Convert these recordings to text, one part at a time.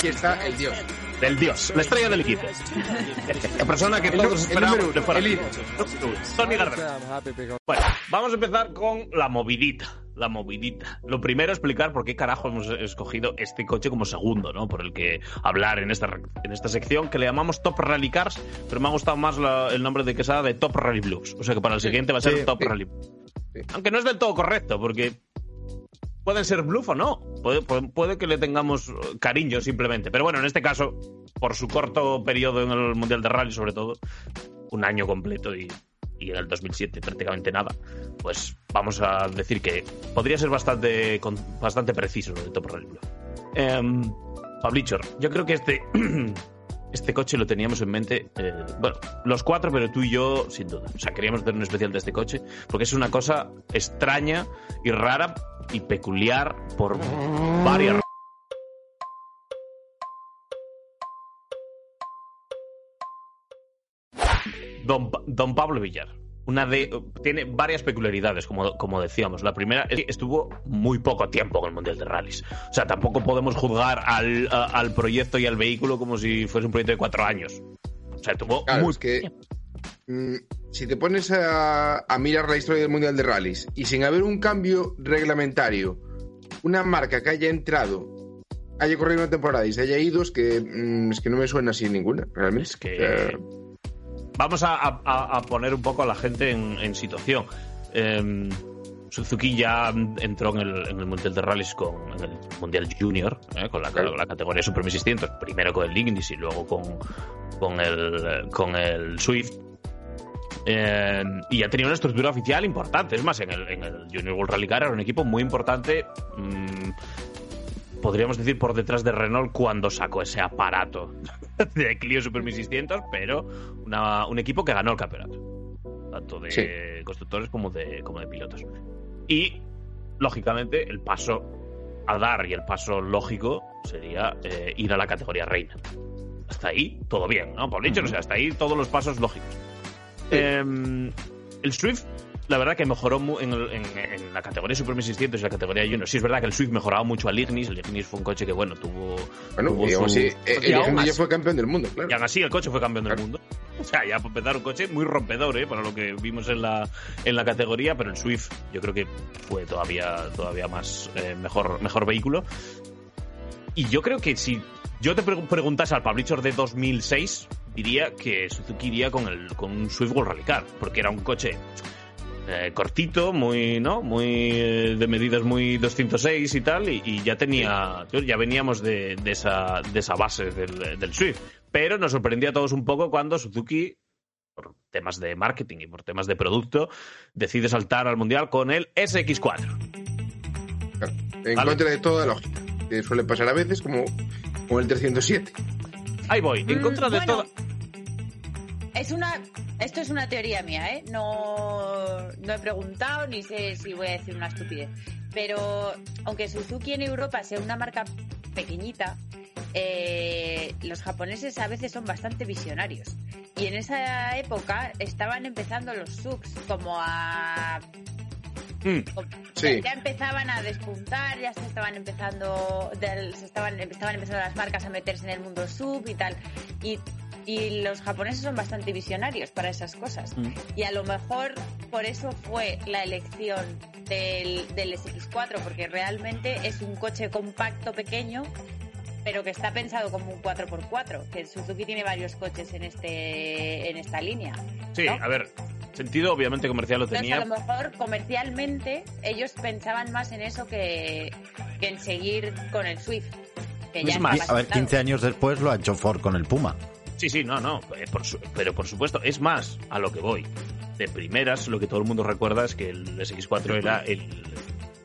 Aquí está el dios. Del dios, la estrella del equipo. La persona que todos esperamos de fuera. el líder. Tony. Bueno, vamos a empezar con la movidita. La movidita. Lo primero, explicar por qué carajo hemos escogido este coche como segundo, ¿no? Por el que hablar en esta, en esta sección que le llamamos Top Rally Cars, pero me ha gustado más la- el nombre de Quesada de Top Rally Blues. O sea que para el siguiente va a ser Sí, Top sí. Rally. Sí. Aunque no es del todo correcto, porque pueden ser bluff o no. Puede, que le tengamos eh, cariño simplemente. Pero bueno, en este caso, por su corto periodo en el Mundial de Rally, sobre todo, un año completo y, y en el 2007 prácticamente nada, pues vamos a decir que podría ser bastante, con- bastante preciso de Top Rally Bluff. Em, Pablichor, yo creo que este. Este coche lo teníamos en mente, eh, bueno, los cuatro, pero tú y yo, sin duda. O sea, queríamos hacer un especial de este coche, porque es una cosa extraña y rara y peculiar por varias. Don, Don Pablo Villar. Una de, tiene varias peculiaridades, como, como decíamos. La primera es que estuvo muy poco tiempo en el Mundial de Rallys. O sea, tampoco podemos juzgar al, a- al proyecto y al vehículo como si fuese un proyecto de cuatro años. O sea, tuvo Claro, muy es que mm, si te pones a, a mirar la historia del Mundial de Rallys y sin haber un cambio reglamentario, una marca que haya entrado, haya corrido una temporada y se haya ido, es que, mm, es que no me suena así ninguna, realmente. Es que- O sea, Vamos a, a- a poner un poco a la gente en, en situación. Em, Suzuki ya entró en el, en el Mundial de Rallys con en el Mundial Junior, ¿eh? con la, categoría Super 1600, primero con el Ignis y luego con, con, el, con el Swift. Em, y ya tenía una estructura oficial importante. Es más, en el, en el Junior World Rally Car era un equipo muy importante. mm, podríamos decir por detrás de Renault cuando sacó ese aparato de Clio Super 1600, pero una- un equipo que ganó el campeonato, tanto de Sí. constructores como de, como de pilotos. Y, lógicamente, el paso a dar y el paso lógico sería eh, ir a la categoría reina. Hasta ahí, todo bien, ¿no? Por dicho, o sea, hasta ahí todos los pasos lógicos. Sí. Em, el Swift, la verdad que mejoró en, el- en- en la categoría Super 1600 y la categoría Junior. Sí, es verdad que el Swift mejoraba mucho al Ignis. El Ignis fue un coche que, bueno, tuvo. bueno, tuvo su- eh, y el aún Ignis ya fue campeón del mundo, claro. y aún así el coche fue campeón del Claro. mundo. O sea, ya para empezar un coche muy rompedor, ¿eh? Para lo que vimos en la, en la categoría, pero el Swift yo creo que fue todavía, todavía más eh, mejor, mejor vehículo. Y yo creo que si yo te pre- preguntase al Pablichor de 2006, diría que Suzuki iría con, el, con un Swift World Rally Car, porque era un coche eh, cortito, muy, ¿no? Muy eh, de medidas muy 206 y tal, y, y ya tenía, ya veníamos de, de esa, de esa base del, del Swift. Pero nos sorprendía a todos un poco cuando Suzuki, por temas de marketing y por temas de producto, decide saltar al mundial con el SX4. Claro. En Vale. contra de toda lógica, que suele pasar a veces como con el 307. Ahí voy, en Mm, contra de bueno, todo. Es una, esto es una teoría mía, ¿eh? No, no he preguntado ni sé si voy a decir una estupidez. Pero aunque Suzuki en Europa sea una marca pequeñita, eh, los japoneses a veces son bastante visionarios. Y en esa época estaban empezando los subs como a Mm, Sí. ya empezaban a despuntar, ya se estaban empezando, del- se estaban, estaban empezando las marcas a meterse en el mundo sub y tal. Y, y los japoneses son bastante visionarios para esas cosas. Mm. Y a lo mejor por eso fue la elección del, del SX4, porque realmente es un coche compacto pequeño, pero que está pensado como un 4x4, que Suzuki tiene varios coches en este en esta línea. sí, ¿no? a ver, sentido obviamente comercial lo Entonces, tenía. a lo mejor comercialmente ellos pensaban más en eso que, que en seguir con el Swift. Que ya Es más, estaba A ver, sentado. 15 años después lo ha hecho Ford con el Puma. Sí, sí, no, no, eh, por su- pero por supuesto, es más a lo que voy. De primeras, lo que todo el mundo recuerda es que el SX4 era el,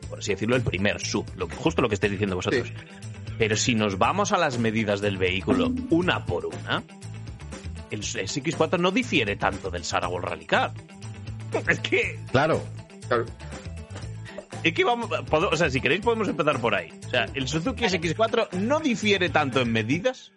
por así decirlo, el primer sub, lo que, justo lo que estáis diciendo vosotros. Pero si nos vamos a las medidas del vehículo una por una, el SX4 no difiere tanto del Sarah Rally Car. Es que, Claro, Claro. es que vamos, o sea, si queréis podemos empezar por ahí. O sea, el Suzuki SX4 no difiere tanto en medidas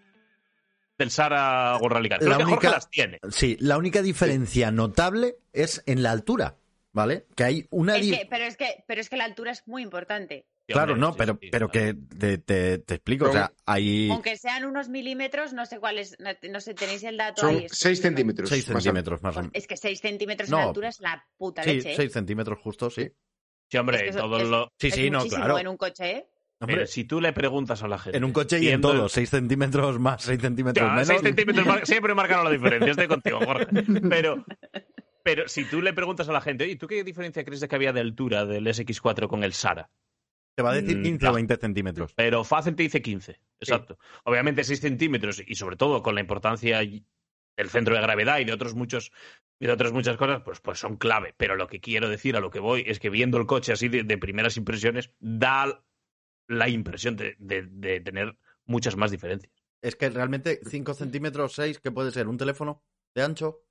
del Sara World Rally Car. Creo La que Jorge única- las tiene. sí, la única diferencia notable es en la altura, ¿vale? Que hay una... Es que- pero, es que, pero es que la altura es muy importante. Sí, Claro, no, sí, pero, sí, pero que te, te- te explico, o sea, hay Aunque sean unos milímetros, no sé cuál es, no, sé, tenéis el dato Son ahí. es que- 6 centímetros. 6 más centímetros más o menos. Es que 6 centímetros No. de altura es la puta Sí, leche. ¿eh? 6 centímetros justo, sí. Sí, hombre, Es que eso- todo es- lo... Sí, Es sí, no, claro. en un coche, ¿eh? Hombre, Pero si tú le preguntas a la gente... en un coche y en el- todo, 6 centímetros más, 6 centímetros menos. centímetros mar- siempre marcaron la diferencia, estoy contigo, Jorge. Pero, pero si tú le preguntas a la gente, oye, ¿tú qué diferencia crees de que había de altura del SX4 con el Sara? Te va a decir Mm, 15 no. o 20 centímetros. Pero fácil te dice 15, exacto. Obviamente 6 centímetros y sobre todo con la importancia del centro de gravedad y de otros muchos y de otras muchas cosas, pues, pues son clave. Pero lo que quiero decir, a lo que voy, es que viendo el coche así de, de primeras impresiones, da la impresión de, de- de tener muchas más diferencias. Es que realmente 5 centímetros 6, ¿qué puede ser? ¿Un teléfono de ancho?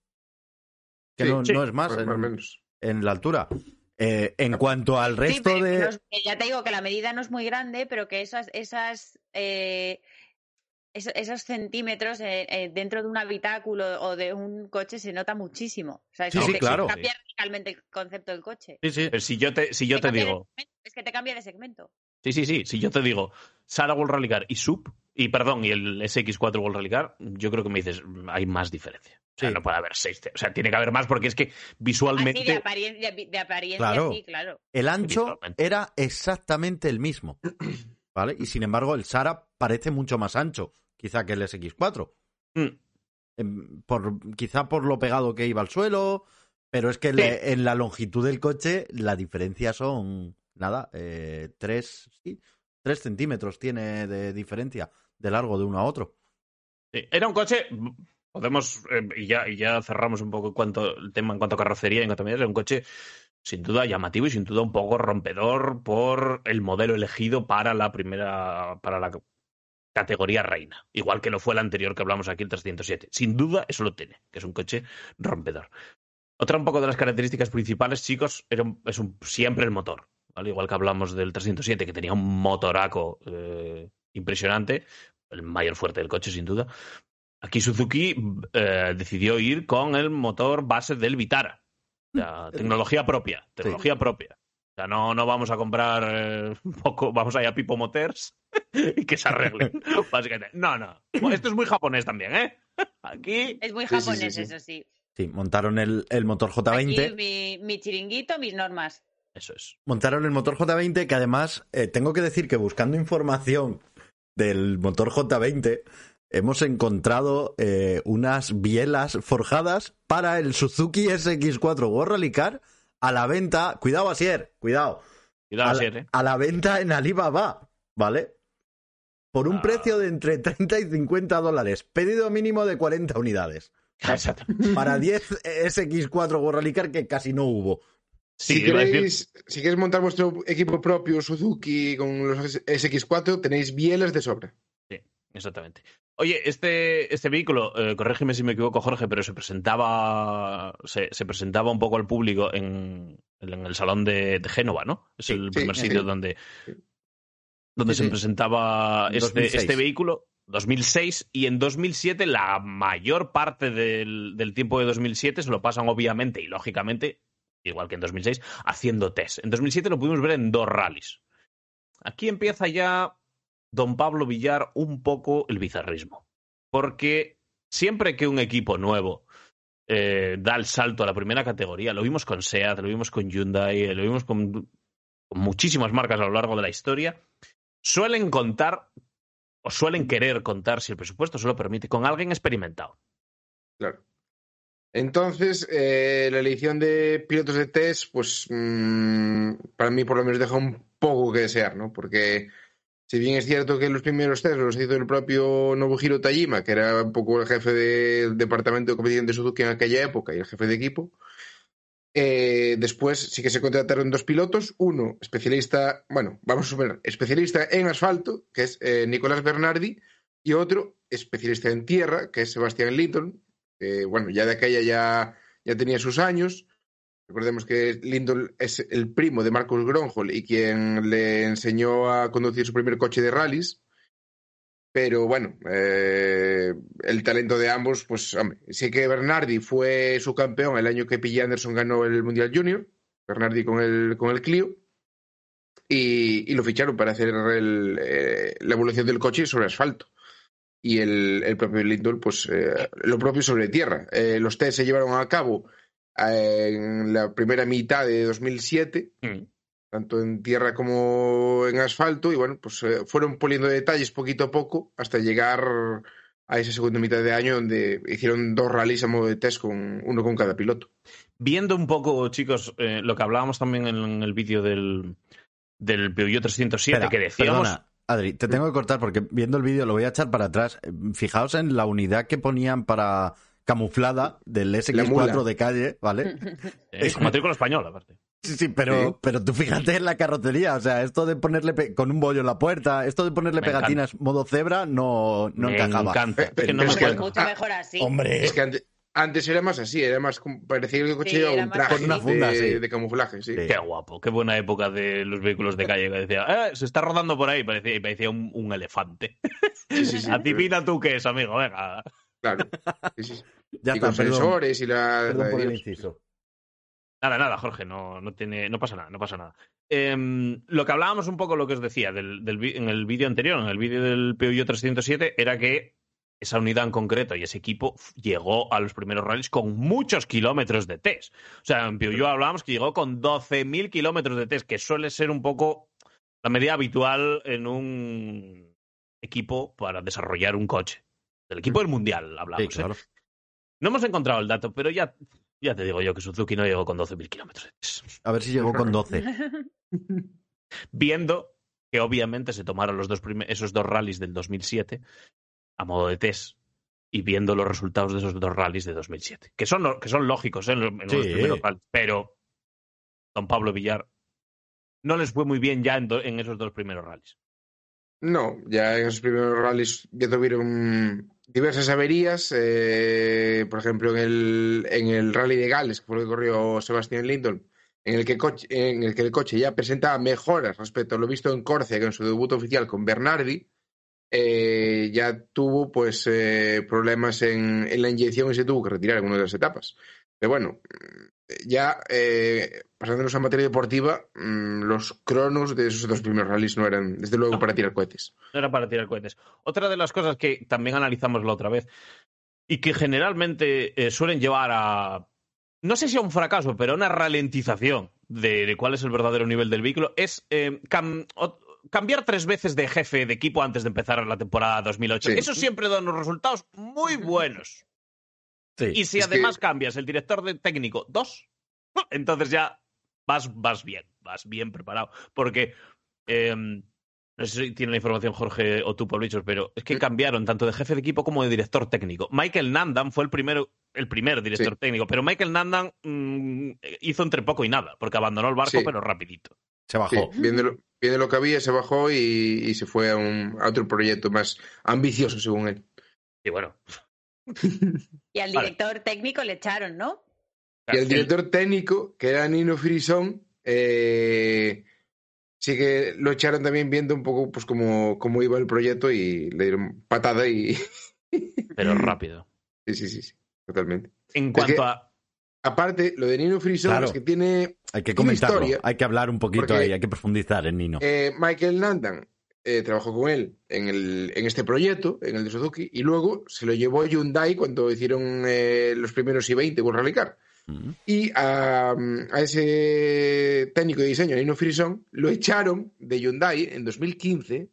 Que Sí, no, sí, no es más en, más o menos. en la altura. Eh, en cuanto al resto de... que ya te digo que la medida no es muy grande, pero que esas, esas, eh, eso- esos centímetros eh, eh, dentro de un habitáculo o de un coche se nota muchísimo. O sea, es Sí, que claro. Cambia radicalmente el concepto del coche. Sí, sí. Pero si yo te, si yo te digo, segmento, es que te cambia de segmento. Sí, sí, sí. Si yo te digo Sara World Rally Car y Sub, y perdón, y el SX4 World Rally Car, yo creo que me dices, hay más diferencia. O sea, Sí. no puede haber seis. O sea, tiene que haber más porque es que Así visualmente. de apariencia, de apariencia Claro. sí, claro. El ancho era exactamente el mismo. ¿Vale? Y sin embargo, el Sara parece mucho más ancho, quizá que el SX4. Mm, Em, Por, quizá por lo pegado que iba al suelo, pero es que Sí. le- en la longitud del coche la diferencia son, nada, eh, tres, tres centímetros tiene de diferencia de largo de uno a otro. Era un coche. Podemos. eh, y, ya, y ya cerramos un poco cuanto, el tema en cuanto a carrocería, en cuanto a medidas. Era un coche sin duda llamativo y sin duda un poco rompedor por el modelo elegido para la primera. para la categoría reina. Igual que lo fue el anterior que hablamos aquí, el 307. Sin duda, eso lo tiene, que es un coche rompedor. Otra un poco de las características principales, chicos, era es siempre el motor. ¿Vale? Igual que hablamos del 307, que tenía un motoraco eh, impresionante, el mayor fuerte del coche, sin duda. Aquí Suzuki eh, decidió ir con el motor base del Vitara. O sea, tecnología propia, tecnología propia. O sea, no, no vamos a comprar eh, un poco, vamos a ir a Pipo Motors y que se arreglen. básicamente. No, no. Esto es muy japonés también, ¿eh? Aquí. Es muy Sí, sí, sí, japonés, sí. eso sí. Sí, montaron el, el motor J20. Aquí mi, mi chiringuito, mis normas. Eso es. Montaron el motor J20 que además eh, tengo que decir que buscando información del motor J20 hemos encontrado eh, unas bielas forjadas para el Suzuki SX4 World Rally Car a la venta, cuidado Asier, cuidado, Cuidado, a Asier, ¿eh? a la venta en Alibaba, ¿vale? Por un Ah. precio de entre 30 y 50 dólares, pedido mínimo de 40 unidades. Exacto. Para 10 SX4 World Rally Car que casi no hubo. Sí, si, decir- queréis, si queréis montar vuestro equipo propio Suzuki con los SX4, tenéis bielas de sobra. Exactamente. Oye, este, este vehículo, eh, corrígeme si me equivoco, Jorge, pero se presentaba, se, se presentaba un poco al público en, en el salón de, de Génova, ¿no? Es Sí, el sí, primer sí. sitio donde, Sí. donde Sí, se sí. presentaba este, 2006. este vehículo. 2006 y en 2007 la mayor parte del, del tiempo de 2007 se lo pasan obviamente y lógicamente, igual que en 2006, haciendo test. En 2007 lo pudimos ver en dos rallies. Aquí empieza ya don Pablo Villar un poco el bizarrismo. Porque siempre que un equipo nuevo eh, da el salto a la primera categoría, lo vimos con SEAT, lo vimos con Hyundai, eh, lo vimos con, con muchísimas marcas a lo largo de la historia, suelen contar o suelen querer contar, si el presupuesto se lo permite, con alguien experimentado. Claro. Entonces, eh, la elección de pilotos de test, pues mm, para mí por lo menos deja un poco que desear, ¿no? Porque si bien es cierto que los primeros test los hizo el propio Nobuhiro Tajima, que era un poco el jefe del departamento de competición de Suzuki en aquella época y el jefe de equipo, Eh, después sí que se contrataron dos pilotos, uno especialista, bueno, vamos a suponer, especialista en asfalto, que es eh, Nicolás Bernardi, y otro especialista en tierra, que es Sebastián Linton, que bueno, ya de aquella ya, ya tenía sus años. Recordemos que Linton es el primo de Marcus Gronholm y quien le enseñó a conducir su primer coche de rallies. Pero bueno, eh, el talento de ambos, pues hombre, sé que Bernardi fue su campeón el año que P. Anderson ganó el Mundial Junior, Bernardi con el, con el Clio, y, y lo ficharon para hacer el, eh, la evolución del coche sobre asfalto. Y el, el propio Lindor, pues eh, lo propio sobre tierra. Eh, los test se llevaron a cabo eh, en la primera mitad de 2007 Mm. tanto en tierra como en asfalto, y bueno, pues eh, fueron poliendo detalles poquito a poco hasta llegar a esa segunda mitad de año donde hicieron dos rallies a modo de test con uno con cada piloto. Viendo un poco, chicos, eh, lo que hablábamos también en el vídeo del, del Peugeot 307, Espera, que decíamos... Perdona, Adri, te tengo que cortar porque viendo el vídeo lo voy a echar para atrás. Fijaos en la unidad que ponían para camuflada del La SX4 mula. de calle, ¿vale? eh, con matrícula española, aparte. Sí, sí, pero, Sí. pero tú fíjate en la carrocería, o sea, esto de ponerle pe- con un bollo en la puerta, esto de ponerle Me pegatinas modo cebra no, no me encajaba. encanta. Eh, Es que no me es que- acuerdo. mucho mejor así. Hombre, Es que antes, antes era más así, era más parecía que el coche Sí, llevaba era un traje Con una de- funda, sí. de, camuflaje, sí. Qué guapo, qué buena época de los vehículos de calle. Que decía, "Eh, se está rodando por ahí, parecía, y parecía un, un elefante. Sí, sí, sí, Adivina tú qué es, amigo, venga. Claro. Sí, sí. ya y está, con perdón, sensores y la... perdón la- por el Dios. inciso. Nada, nada, Jorge, no, no, tiene, no pasa nada, no pasa nada. Em, lo que hablábamos un poco, lo que os decía del, del en el vídeo anterior, en el vídeo del Peugeot 307, era que esa unidad en concreto y ese equipo llegó a los primeros rallies con muchos kilómetros de test. O sea, en Peugeot hablábamos que llegó con 12.000 kilómetros de test, que suele ser un poco la medida habitual en un equipo para desarrollar un coche. Del equipo del mundial hablamos. Sí, ¿eh? claro. No hemos encontrado el dato, pero ya, ya te digo yo que Suzuki no llegó con 12.000 kilómetros de test. A ver si llegó con 12. Viendo que obviamente se tomaron los dos esos dos rallies del 2007 a modo de test y viendo los resultados de esos dos rallies de 2007, que son, que son lógicos ¿eh? en, los, en los Sí. primeros rallies, pero don Pablo Villar no les fue muy bien ya en, do- en esos dos primeros rallies. No, ya en esos primeros rallies ya tuvieron diversas averías. eh, por ejemplo, en el, en el rally de Gales, que fue lo que corrió Sebastián Linton, en el, que coche- en el que el coche ya presentaba mejoras respecto a lo visto en Córcega en su debut oficial con Bernardi, eh, ya tuvo pues eh, problemas en, en la inyección y se tuvo que retirar en una de las etapas. Pero bueno, ya eh, pasándonos a materia deportiva, mm, los cronos de esos dos primeros rallies no eran, desde luego, No. para tirar cohetes. No era para tirar cohetes. Otra de las cosas que también analizamos la otra vez y que generalmente eh, suelen llevar a, no sé si a un fracaso, pero a una ralentización de, de cuál es el verdadero nivel del vehículo, es eh, cam- cambiar tres veces de jefe de equipo antes de empezar la temporada 2008. Sí. Eso siempre da unos resultados muy buenos. Sí. Y si Es además que- cambias el director de técnico dos, entonces ya vas, vas bien, vas bien preparado. Porque eh, no sé si tiene la información Jorge o tú, Pablichos, pero es que cambiaron tanto de jefe de equipo como de director técnico. Michael Nandan fue el primero, el primer director Sí. técnico, pero Michael Nandan mm, hizo entre poco y nada, porque abandonó el barco, Sí. pero rapidito. Se Sí, bajó. Viendo, lo, que había, se bajó y, y se fue a, un, a otro proyecto más ambicioso, según él. Y bueno, Y al Vale. director técnico le echaron, ¿no? Y el director técnico, que era Nino Frisón, eh, sí que lo echaron también viendo un poco pues cómo, cómo iba el proyecto y le dieron patada y... pero rápido. sí, sí, sí, sí, totalmente. En cuanto que- a... Aparte, lo de Nino Claro. es que tiene Hay que comentarlo, historia, hay que hablar un poquito porque- ahí, hay que profundizar en Nino. Eh, Michael Nandan eh, trabajó con él en, el, en este proyecto, en el de Suzuki, y luego se lo llevó a Hyundai cuando hicieron eh, los primeros I-20 con Rally Car. Mm. Y a, a ese técnico de diseño, Nino Frison, lo echaron de Hyundai en 2015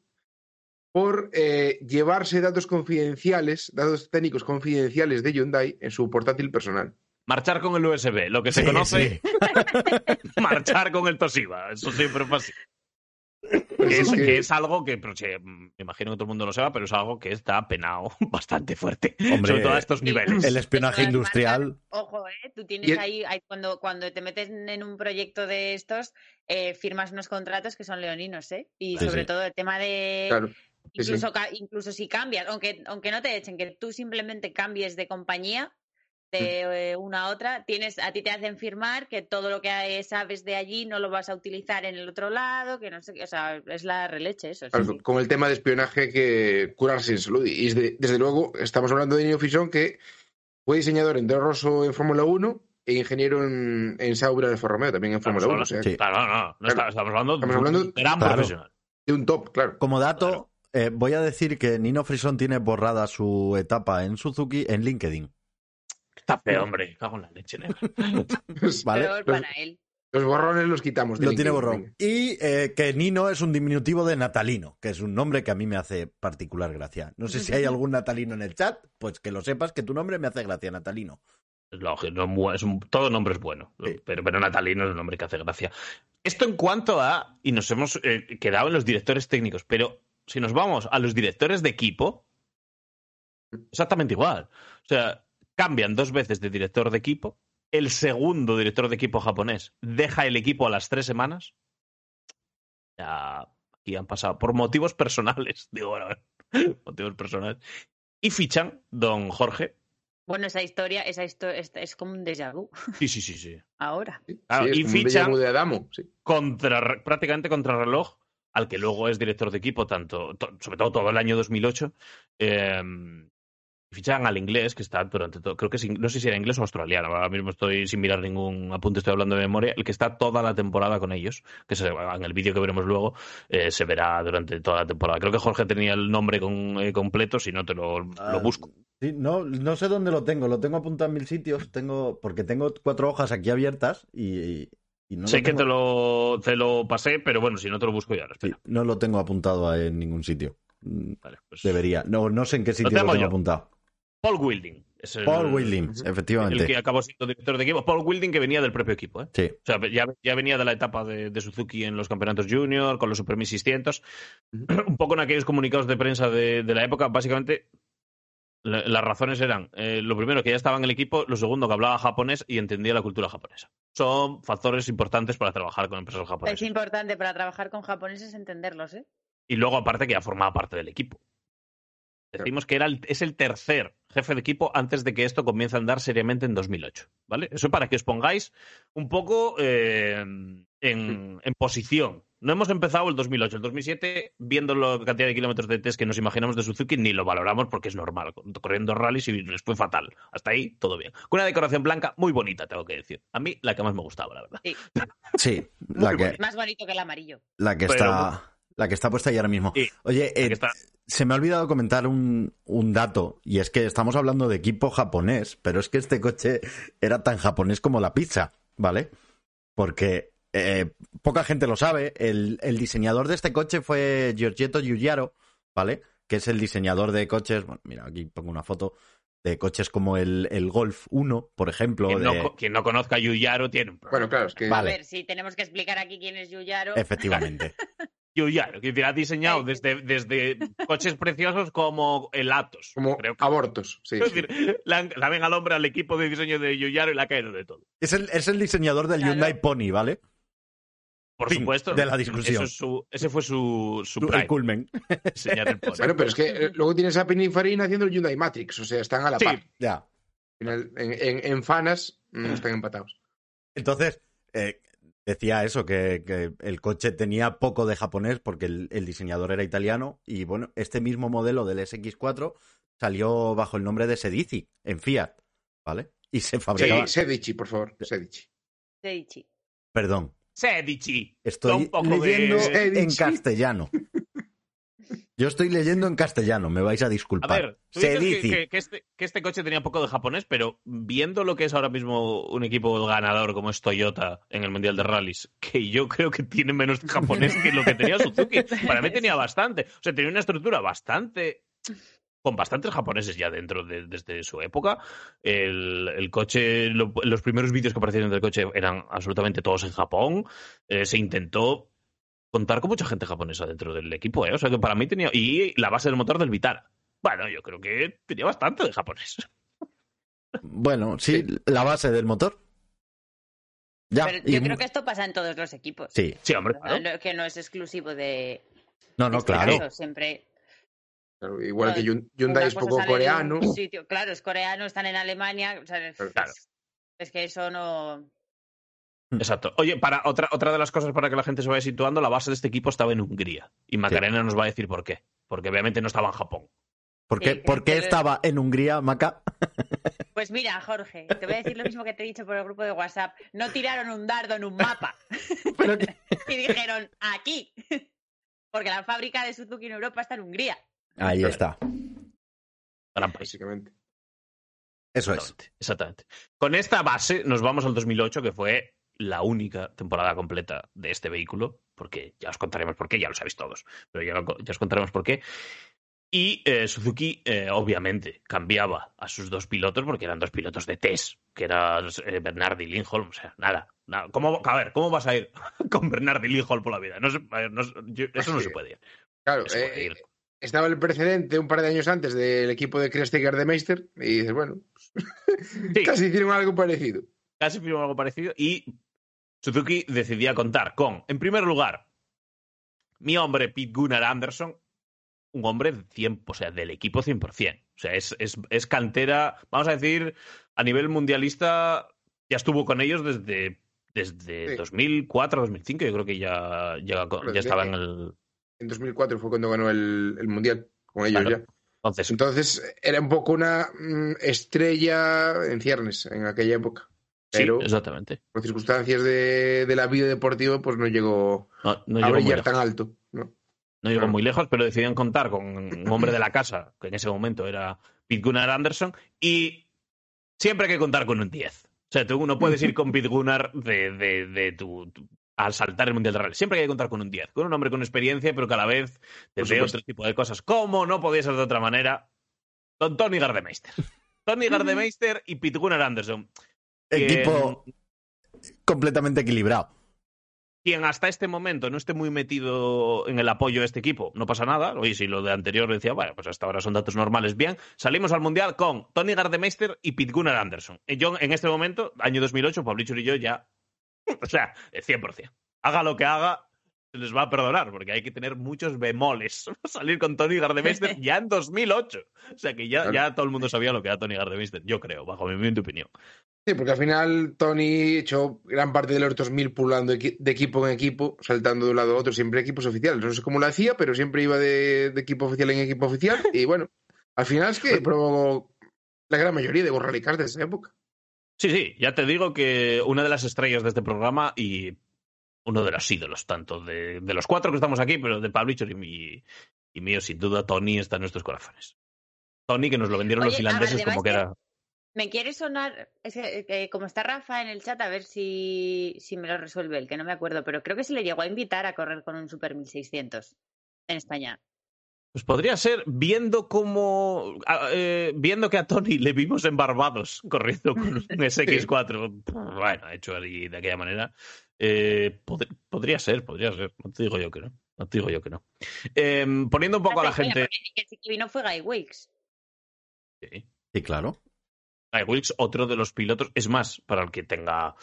por eh, llevarse datos confidenciales, datos técnicos confidenciales de Hyundai en su portátil personal. Marchar con el USB, lo que se Sí, conoce sí. marchar con el Toshiba. Eso siempre fue así. Que es, que- que es algo que, pero, che, me imagino que todo el mundo lo sepa, pero es algo que está penado bastante fuerte. Hombre, sobre todo a estos niveles. El espionaje industrial. Ojo, ¿eh? Tú tienes el- ahí, ahí cuando, cuando te metes en un proyecto de estos, eh, firmas unos contratos que son leoninos, ¿eh? Y Sí, sobre sí. todo el tema de... Claro. sí, sí. Incluso, incluso si cambias, aunque, aunque no te echen, que tú simplemente cambies de compañía de eh, una a otra, tienes, a ti te hacen firmar que todo lo que sabes de allí no lo vas a utilizar en el otro lado, que no sé qué, o sea, es la releche eso. Claro, sí. Con el tema de espionaje que curarse en salud. Y es de- desde luego, estamos hablando de Nino Fisón, que fue diseñador en Toro Rosso en Fórmula 1 e ingeniero en, en Sauber de Romeo, también en Fórmula 1. O sea, Sí. Claro, no, no, no Claro. está- estamos hablando de Estamos un hablando- gran Claro. profesional. de un top, claro. Como dato, Claro. eh, voy a decir que Nino Frison tiene borrada su etapa en Suzuki en LinkedIn. Está feo, hombre. Cago en la leche, nena. ¿Vale? Peor para él. Los borrones los quitamos. Lo tiene borrón. Y eh, que Nino es un diminutivo de Natalino, que es un nombre que a mí me hace particular gracia. No sé si hay algún Natalino en el chat, pues que lo sepas que tu nombre me hace gracia, Natalino. Es lógico, no es un- todo nombre es bueno, Sí. pero, pero Natalino es un nombre que hace gracia. Esto en cuanto a, y nos hemos eh, quedado en los directores técnicos, pero si nos vamos a los directores de equipo, exactamente igual. O sea, cambian dos veces de director de equipo, el segundo director de equipo japonés deja el equipo a las tres semanas. Ya, aquí han pasado por motivos personales, digo, bueno, motivos personales. Y fichan don Jorge. Bueno, esa historia, esa historia es, es como un déjà vu Sí, sí, sí, sí. ahora. Claro, sí, y fichan- de Adamo. Sí. contra, prácticamente contrarreloj, al que luego es director de equipo, tanto, to- sobre todo todo el año 2008. Eh, fichan al inglés, que está durante todo, creo que es no sé si era inglés o australiano, ahora mismo estoy sin mirar ningún apunte, estoy hablando de memoria, el que está toda la temporada con ellos, que se, en el vídeo que veremos luego eh, se verá durante toda la temporada. Creo que Jorge tenía el nombre con- eh, completo, si no te lo, lo busco. Sí, no, no sé dónde lo tengo, lo tengo apuntado en mil sitios, tengo, porque tengo cuatro hojas aquí abiertas y, y no, sé lo que tengo, te lo, te lo pasé, pero bueno, si no te lo busco ya, sí, no lo tengo apuntado en ningún sitio. Mm, Vale, pues- Debería. No, no sé en qué sitio lo tengo tengo yo. apuntado. Paul Wilding. Es el, Paul Wilding, efectivamente. el que acabó siendo director de equipo. Paul Wilding que venía del propio equipo. ¿eh? Sí. O sea, ya, ya venía de la etapa de, de Suzuki en los campeonatos junior, con los Super 1600. Un poco en aquellos comunicados de prensa de, de la época, básicamente la- las razones eran, eh, lo primero, que ya estaba en el equipo, lo segundo, que hablaba japonés y entendía la cultura japonesa. Son factores importantes para trabajar con empresas Es japonesas. importante para trabajar con japoneses entenderlos, ¿eh? Y luego, aparte, que ya formaba parte del equipo. Decimos que era el- es el tercer jefe de equipo antes de que esto comience a andar seriamente en 2008. ¿Vale? Eso para que os pongáis un poco eh, en, en posición. No hemos empezado el 2008. El 2007, viendo la cantidad de kilómetros de test que nos imaginamos de Suzuki, ni lo valoramos porque es normal. Corriendo rallies y les fue fatal. Hasta ahí, todo bien. Con una decoración blanca muy bonita, tengo que decir. A mí, la que más me gustaba, la verdad. Sí, la que, Más bonito que el amarillo. la que Pero- está. La que está puesta ahí ahora mismo. Sí, Oye, eh, está- se me ha olvidado comentar un, un dato, y es que estamos hablando de equipo japonés, pero es que este coche era tan japonés como la pizza, ¿vale? Porque eh, poca gente lo sabe, el, el diseñador de este coche fue Giorgetto Giugiaro, ¿vale? Que es el diseñador de coches, bueno, mira, aquí pongo una foto de coches como el, el Golf 1, por ejemplo. Quien, de- no, co- quien no conozca a Yuyaro tiene un problema. Bueno, claro, es que. Vale. A ver, si tenemos que explicar aquí quién es Yuyaro. Efectivamente. Yuyaro, que ha diseñado Sí. desde, desde coches preciosos como el Atos. Como creo que- abortos. Sí, Es sí. decir, han- saben al hombre, al equipo de diseño de Yuyaro y le ha caído de todo. es, el, es el diseñador del Claro. Hyundai Pony, ¿vale? Por Fin supuesto. de la Eso discusión. es su- ese fue su, su El prime, culmen. diseñar el pony. Bueno, pero es que eh, luego tienes a Pininfarina haciendo el Hyundai Matrix. O sea, están a la Sí. par. Ya. En- en fanas mm, están empatados. Entonces, eh, decía eso, que, que el coche tenía poco de japonés porque el, el diseñador era italiano y bueno, este mismo modelo del SX4 salió bajo el nombre de Sedici en Fiat, ¿vale? Y se Sí, fabricaba... Sedici, por favor. Sedici. Seichi. Perdón, Sedici. Estoy de- leyendo Sedici. en castellano. Yo estoy leyendo en castellano, me vais a A disculpar. ver, tú dices que, Sedici. que- que este, que este coche tenía poco de japonés, pero viendo lo que es ahora mismo un equipo ganador como es Toyota en el Mundial de Rallys, que yo creo que tiene menos japonés que lo que tenía Suzuki. Para mí tenía bastante. O sea, tenía una estructura bastante con bastantes japoneses ya dentro de- desde su época. El, el coche, lo- los primeros vídeos que aparecieron del coche eran absolutamente todos en Japón. Eh, se intentó contar con mucha gente japonesa dentro del equipo, ¿eh? O sea que para mí tenía. Y la base del motor del Vitara. Bueno, yo creo que tenía bastante de japonés. Bueno, sí, la base del motor. Ya, Pero y- yo creo que esto pasa en todos los equipos. Sí, Sí, hombre, claro. No, que no es exclusivo de. no, no, este claro. caso, Siempre. Claro, igual que Bueno, Hyun- Hyundai es poco coreano. Claro, es coreano, están en Alemania. o sea, es, Claro. es que eso no. Exacto. Oye, para otra, otra de las cosas para que la gente se vaya situando, la base de este equipo estaba en Hungría. Y Macarena nos va a decir por qué. Porque obviamente no estaba en Japón. ¿Por qué, Sí, por qué pero- estaba en Hungría, Maca? Pues mira, Jorge, te voy a decir lo mismo que te he dicho por el grupo de WhatsApp. No tiraron un dardo en un mapa Pero y dijeron aquí. Porque la fábrica de Suzuki en Europa está en Hungría. Ahí está. Gran país. Básicamente. Eso es. Exactamente, exactamente. Con esta base nos vamos al 2008, que fue la única temporada completa de este vehículo, porque ya os contaremos por qué, ya lo sabéis todos, pero ya, lo- ya os contaremos por qué. Y eh, Suzuki, eh, obviamente, cambiaba a sus dos pilotos, porque eran dos pilotos de test, que eran eh, Bernard y Lindholm. O sea, nada. nada. ¿Cómo, a ver, ¿cómo vas a ir con Bernard y Lindholm por la vida? No se- no yo- eso no se puede ir. Claro, No puede eh, ir. estaba el precedente un par de años antes del equipo de Krestiger de Meister y dices, bueno, Sí. casi hicieron algo parecido. casi firmó algo parecido y Suzuki decidía contar con, en primer lugar, mi hombre Pete Gunnar Anderson, un hombre de 100, o sea, del equipo 100%. O sea, es, es, es cantera, vamos a decir, a nivel mundialista, ya estuvo con ellos desde, desde Sí. 2004, 2005, yo creo que ya, ya, estaba en el... En 2004 fue cuando ganó el, el Mundial con ellos Claro. ya. Entonces, Entonces era un poco una mm, estrella en ciernes en aquella época. Pero sí, exactamente. por circunstancias de, de la vida deportiva, pues no llegó No, no a llegó brillar tan alto. ¿no? No llegó Claro. muy lejos, pero decidieron contar con un hombre de la casa, que en ese momento era Pete Gunnar Anderson, y siempre hay que contar con un 10. O sea, tú no puedes ir con Pete Gunnar de, de, de tu, tu- al saltar el Mundial de Rally. Siempre hay que contar con un 10, con un hombre con experiencia, pero que a la vez te supuesto. otro tipo de cosas. ¿Cómo no podía ser de otra manera? Don Tony Gardemeister. Tony Gardemeister y Pete Gunnar Anderson. Equipo completamente equilibrado. quien hasta este momento no esté muy metido en el apoyo de este equipo, no pasa nada. Oye, si lo de anterior decía, bueno, pues hasta ahora son datos normales, bien. Salimos al Mundial con Tony Gardemeister y Pete Gunnar Anderson. Y yo, en este momento, año 2008, Pablichur y yo ya, o sea, el 100%. Haga lo que haga, se les va a perdonar, porque hay que tener muchos bemoles. Salir con Tony Gardemeister ya en 2008. O sea, que ya, ya todo el mundo sabía lo que era Tony Gardemeister, yo creo, bajo mi humilde opinión. Sí, porque al final Tony echó gran parte de los 2000 pulando de equipo en equipo, saltando de un lado a otro, siempre equipos oficiales. No sé cómo lo hacía, pero siempre iba de, de equipo oficial en equipo oficial. Y bueno, al final es que probó la gran mayoría de rally cars de esa época. Sí, sí, ya te digo que una de las estrellas de este programa y uno de los ídolos, tanto de, de los cuatro que estamos aquí, pero de Pavlichor y, mi, y mío, sin duda, Tony está en nuestros corazones. Tony, que nos lo vendieron los finlandeses como que que- era. Me quiere sonar, es que, eh, como está Rafa en el chat, a ver si, si me lo resuelve él, que no me acuerdo, pero creo que se le llegó a invitar a correr con un Super 1600 en España. Pues podría ser, viendo cómo. a- eh, viendo que a Tony le vimos en Barbados corriendo con un SX4, bueno, hecho ahí de aquella manera. eh, pod- podría ser, podría ser. No te digo yo que no. No te digo yo que no. Eh, poniendo un poco a la gente. el que vino fue Guy Wilkes. Sí. Sí, claro. Guy Wilkes, otro de los pilotos, es más, para el que tenga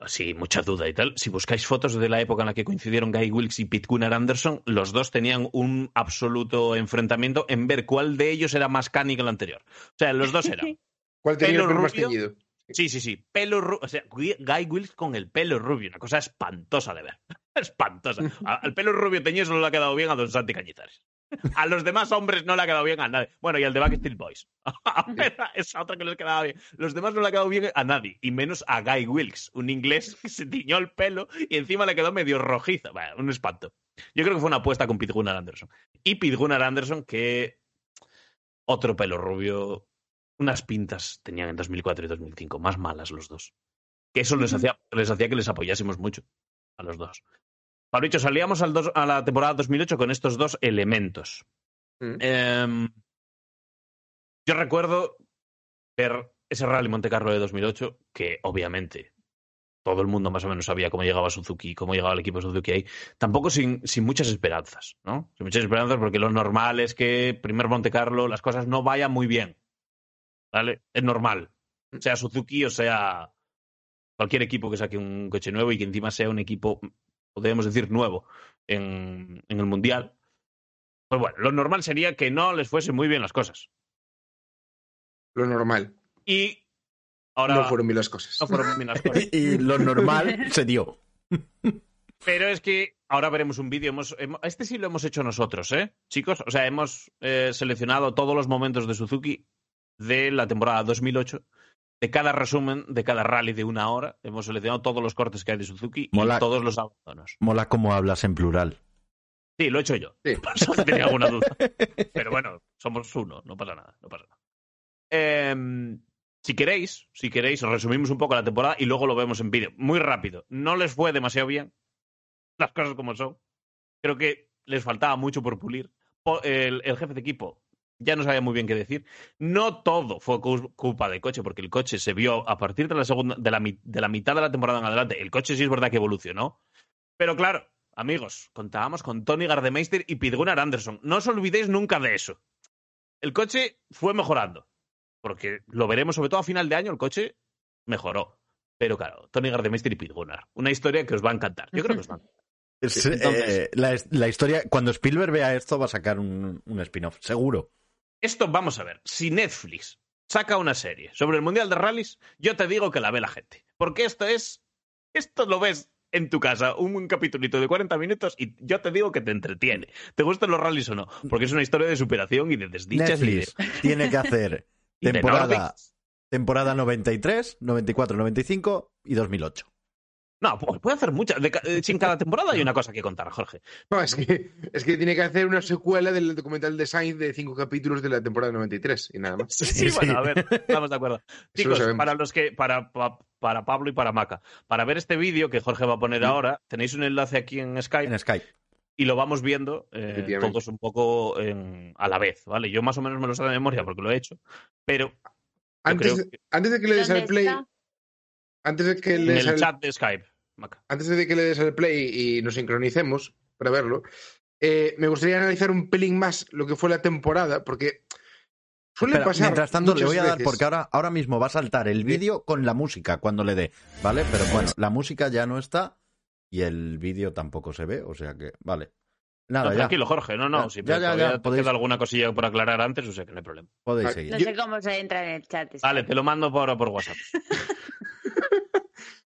así mucha duda y tal, si buscáis fotos de la época en la que coincidieron Guy Wilkes y Pete Gunnar Anderson, los dos tenían un absoluto enfrentamiento en ver cuál de ellos era más cani que el anterior. O sea, los dos eran. ¿Cuál tenía Pelo el pelo más rubio. teñido? Sí, sí, sí. Pelo rubio. O sea, Guy Wilkes con el pelo rubio. Una cosa espantosa de ver. Espantosa. Al pelo rubio teñido solo le ha quedado bien a Don Santi Cañizares. A los demás hombres no le ha quedado bien a nadie. Bueno, y al de Backstreet Boys. Esa otra que les quedaba bien. Los demás no le ha quedado bien a nadie. Y menos a Guy Wilkes, un inglés que se tiñó el pelo y encima le quedó medio rojiza. Bueno, un espanto. Yo creo que fue una apuesta con Pete Gunnar Anderson. Y Pete Gunnar Anderson, que otro pelo rubio, unas pintas tenían en 2004 y 2005, más malas los dos. Que eso les hacía, les hacía que les apoyásemos mucho a los dos. Pablicho, salíamos al dos- a la temporada 2008 con estos dos elementos. Mm. Em, yo recuerdo ver ese Rally Monte Carlo de 2008, que obviamente todo el mundo más o menos sabía cómo llegaba Suzuki, cómo llegaba el equipo Suzuki ahí, tampoco sin, sin muchas esperanzas, ¿no? Sin muchas esperanzas porque lo normal es que primer Monte Carlo las cosas no vayan muy bien, ¿vale? Es normal, sea Suzuki o sea cualquier equipo que saque un coche nuevo y que encima sea un equipo, podríamos decir, nuevo en, en el Mundial. Pues bueno, lo normal sería que no les fuesen muy bien las cosas. Lo normal. Y ahora no fueron bien las cosas. no fueron bien las cosas. y lo normal se dio. Pero es que ahora veremos un vídeo. Hemos, hemos- este sí lo hemos hecho nosotros, ¿eh? Chicos, o sea, hemos eh, seleccionado todos los momentos de Suzuki de la temporada 2008. De cada resumen, de cada rally de una hora, hemos seleccionado todos los cortes que hay de Suzuki Mola. y todos los abandonos. Mola cómo hablas en plural. Sí, lo he hecho yo. Sí. Por eso tenía alguna duda. Pero bueno, somos uno, no pasa nada, no pasa nada. Em, si queréis, si queréis, resumimos un poco la temporada y luego lo vemos en vídeo. Muy rápido. No les fue demasiado bien. Las cosas como son. Creo que les faltaba mucho por pulir. El jefe de equipo ya no sabía muy bien qué decir. No todo fue cu- culpa del coche, porque el coche se vio a partir de la segunda, de la, de la mitad de la temporada en adelante. El coche sí es verdad que evolucionó. Pero claro, amigos, contábamos con Tony Gardemeister y Pete Gunnar Anderson. No os olvidéis nunca de eso. El coche fue mejorando. Porque lo veremos sobre todo a final de año, el coche mejoró. Pero claro, Tony Gardemeister y Pete Gunnar. Una historia que os va a encantar. Yo creo que os va a encantar. Es, Sí, entonces- eh, la, la historia, cuando Spielberg vea esto, va a sacar un, un spin-off, seguro. Esto vamos a ver. Si Netflix saca una serie sobre el Mundial de Rallys, yo te digo que la ve la gente. Porque esto es. Esto lo ves en tu casa, un, un capitulito de 40 minutos y yo te digo que te entretiene. ¿Te gustan los rallies o no? Porque es una historia de superación y de desdichas y de, Netflix tiene que hacer temporada, temporada 93, 94, 95 y 2008. No, pu- puede hacer muchas. De eh, si en cada temporada hay una cosa que contar, Jorge. No, es que, es que tiene que hacer una secuela del documental de Sainz de cinco capítulos de la temporada 93 y nada más. Sí, Sí, bueno, a ver, estamos de acuerdo. Lo Chicos, para los que, para, pa- para Pablo y para Maca, para ver este vídeo que Jorge va a poner ahora, tenéis un enlace aquí en Skype En Skype. y lo vamos viendo eh, todos un poco en- a la vez, ¿vale? Yo más o menos me lo sé de memoria porque lo he hecho, pero Antes, creo que antes de que le des ¿Dónde al play, está? antes de que le des el al- chat de Skype, Maca. antes de que le des al play y nos sincronicemos para verlo, eh, me gustaría analizar un pelín más lo que fue la temporada, porque suele Espera, pasar. mientras tanto, le voy a dar, veces- porque ahora, ahora mismo va a saltar el vídeo con la música cuando le dé, ¿vale? Pero bueno, la música ya no está y el vídeo tampoco se ve, o sea que, vale. Nada, No, ya, tranquilo, Jorge, no, no, Ya, si ya, ya, ya, podéis- queda alguna cosilla por aclarar antes, o sea que no hay problema. podéis Ah, seguir. No Yo- sé cómo se entra en el chat. Vale, te lo mando por, por WhatsApp.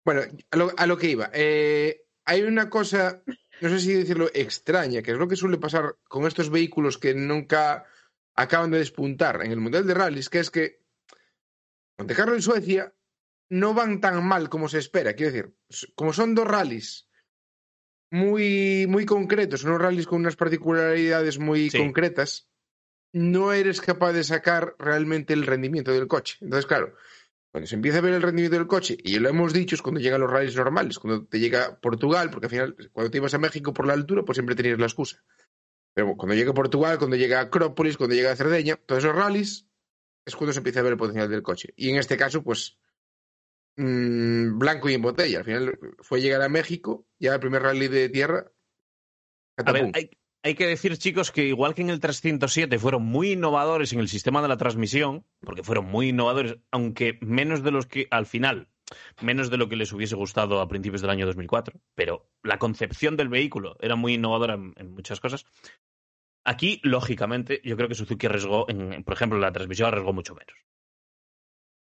Bueno, a lo, a lo que iba. Eh, hay una cosa, no sé si decirlo, extraña, que es lo que suele pasar con estos vehículos que nunca acaban de despuntar en el Mundial de Rallys, que es que Monte Carlo y Suecia no van tan mal como se espera. Quiero decir, como son dos rallies muy, muy concretos, unos rallies con unas particularidades muy Sí. concretas, no eres capaz de sacar realmente el rendimiento del coche. Entonces, claro, cuando se empieza a ver el rendimiento del coche, y lo hemos dicho, es cuando llegan los rallies normales, cuando te llega Portugal, porque al final, cuando te ibas a México por la altura, pues siempre tenías la excusa. Pero cuando llega Portugal, cuando llega Acrópolis, cuando llega Cerdeña, todos esos rallies es cuando se empieza a ver el potencial del coche. Y en este caso, pues, mm, blanco y en botella. Al final fue llegar a México, ya el primer rally de tierra. A ver, hay, hay que decir, chicos, que igual que en el 307 fueron muy innovadores en el sistema de la transmisión, porque fueron muy innovadores, aunque menos de los que al final, menos de lo que les hubiese gustado a principios del año 2004, pero la concepción del vehículo era muy innovadora en, en muchas cosas. Aquí, lógicamente, yo creo que Suzuki arriesgó, en, por ejemplo, la transmisión arriesgó mucho menos.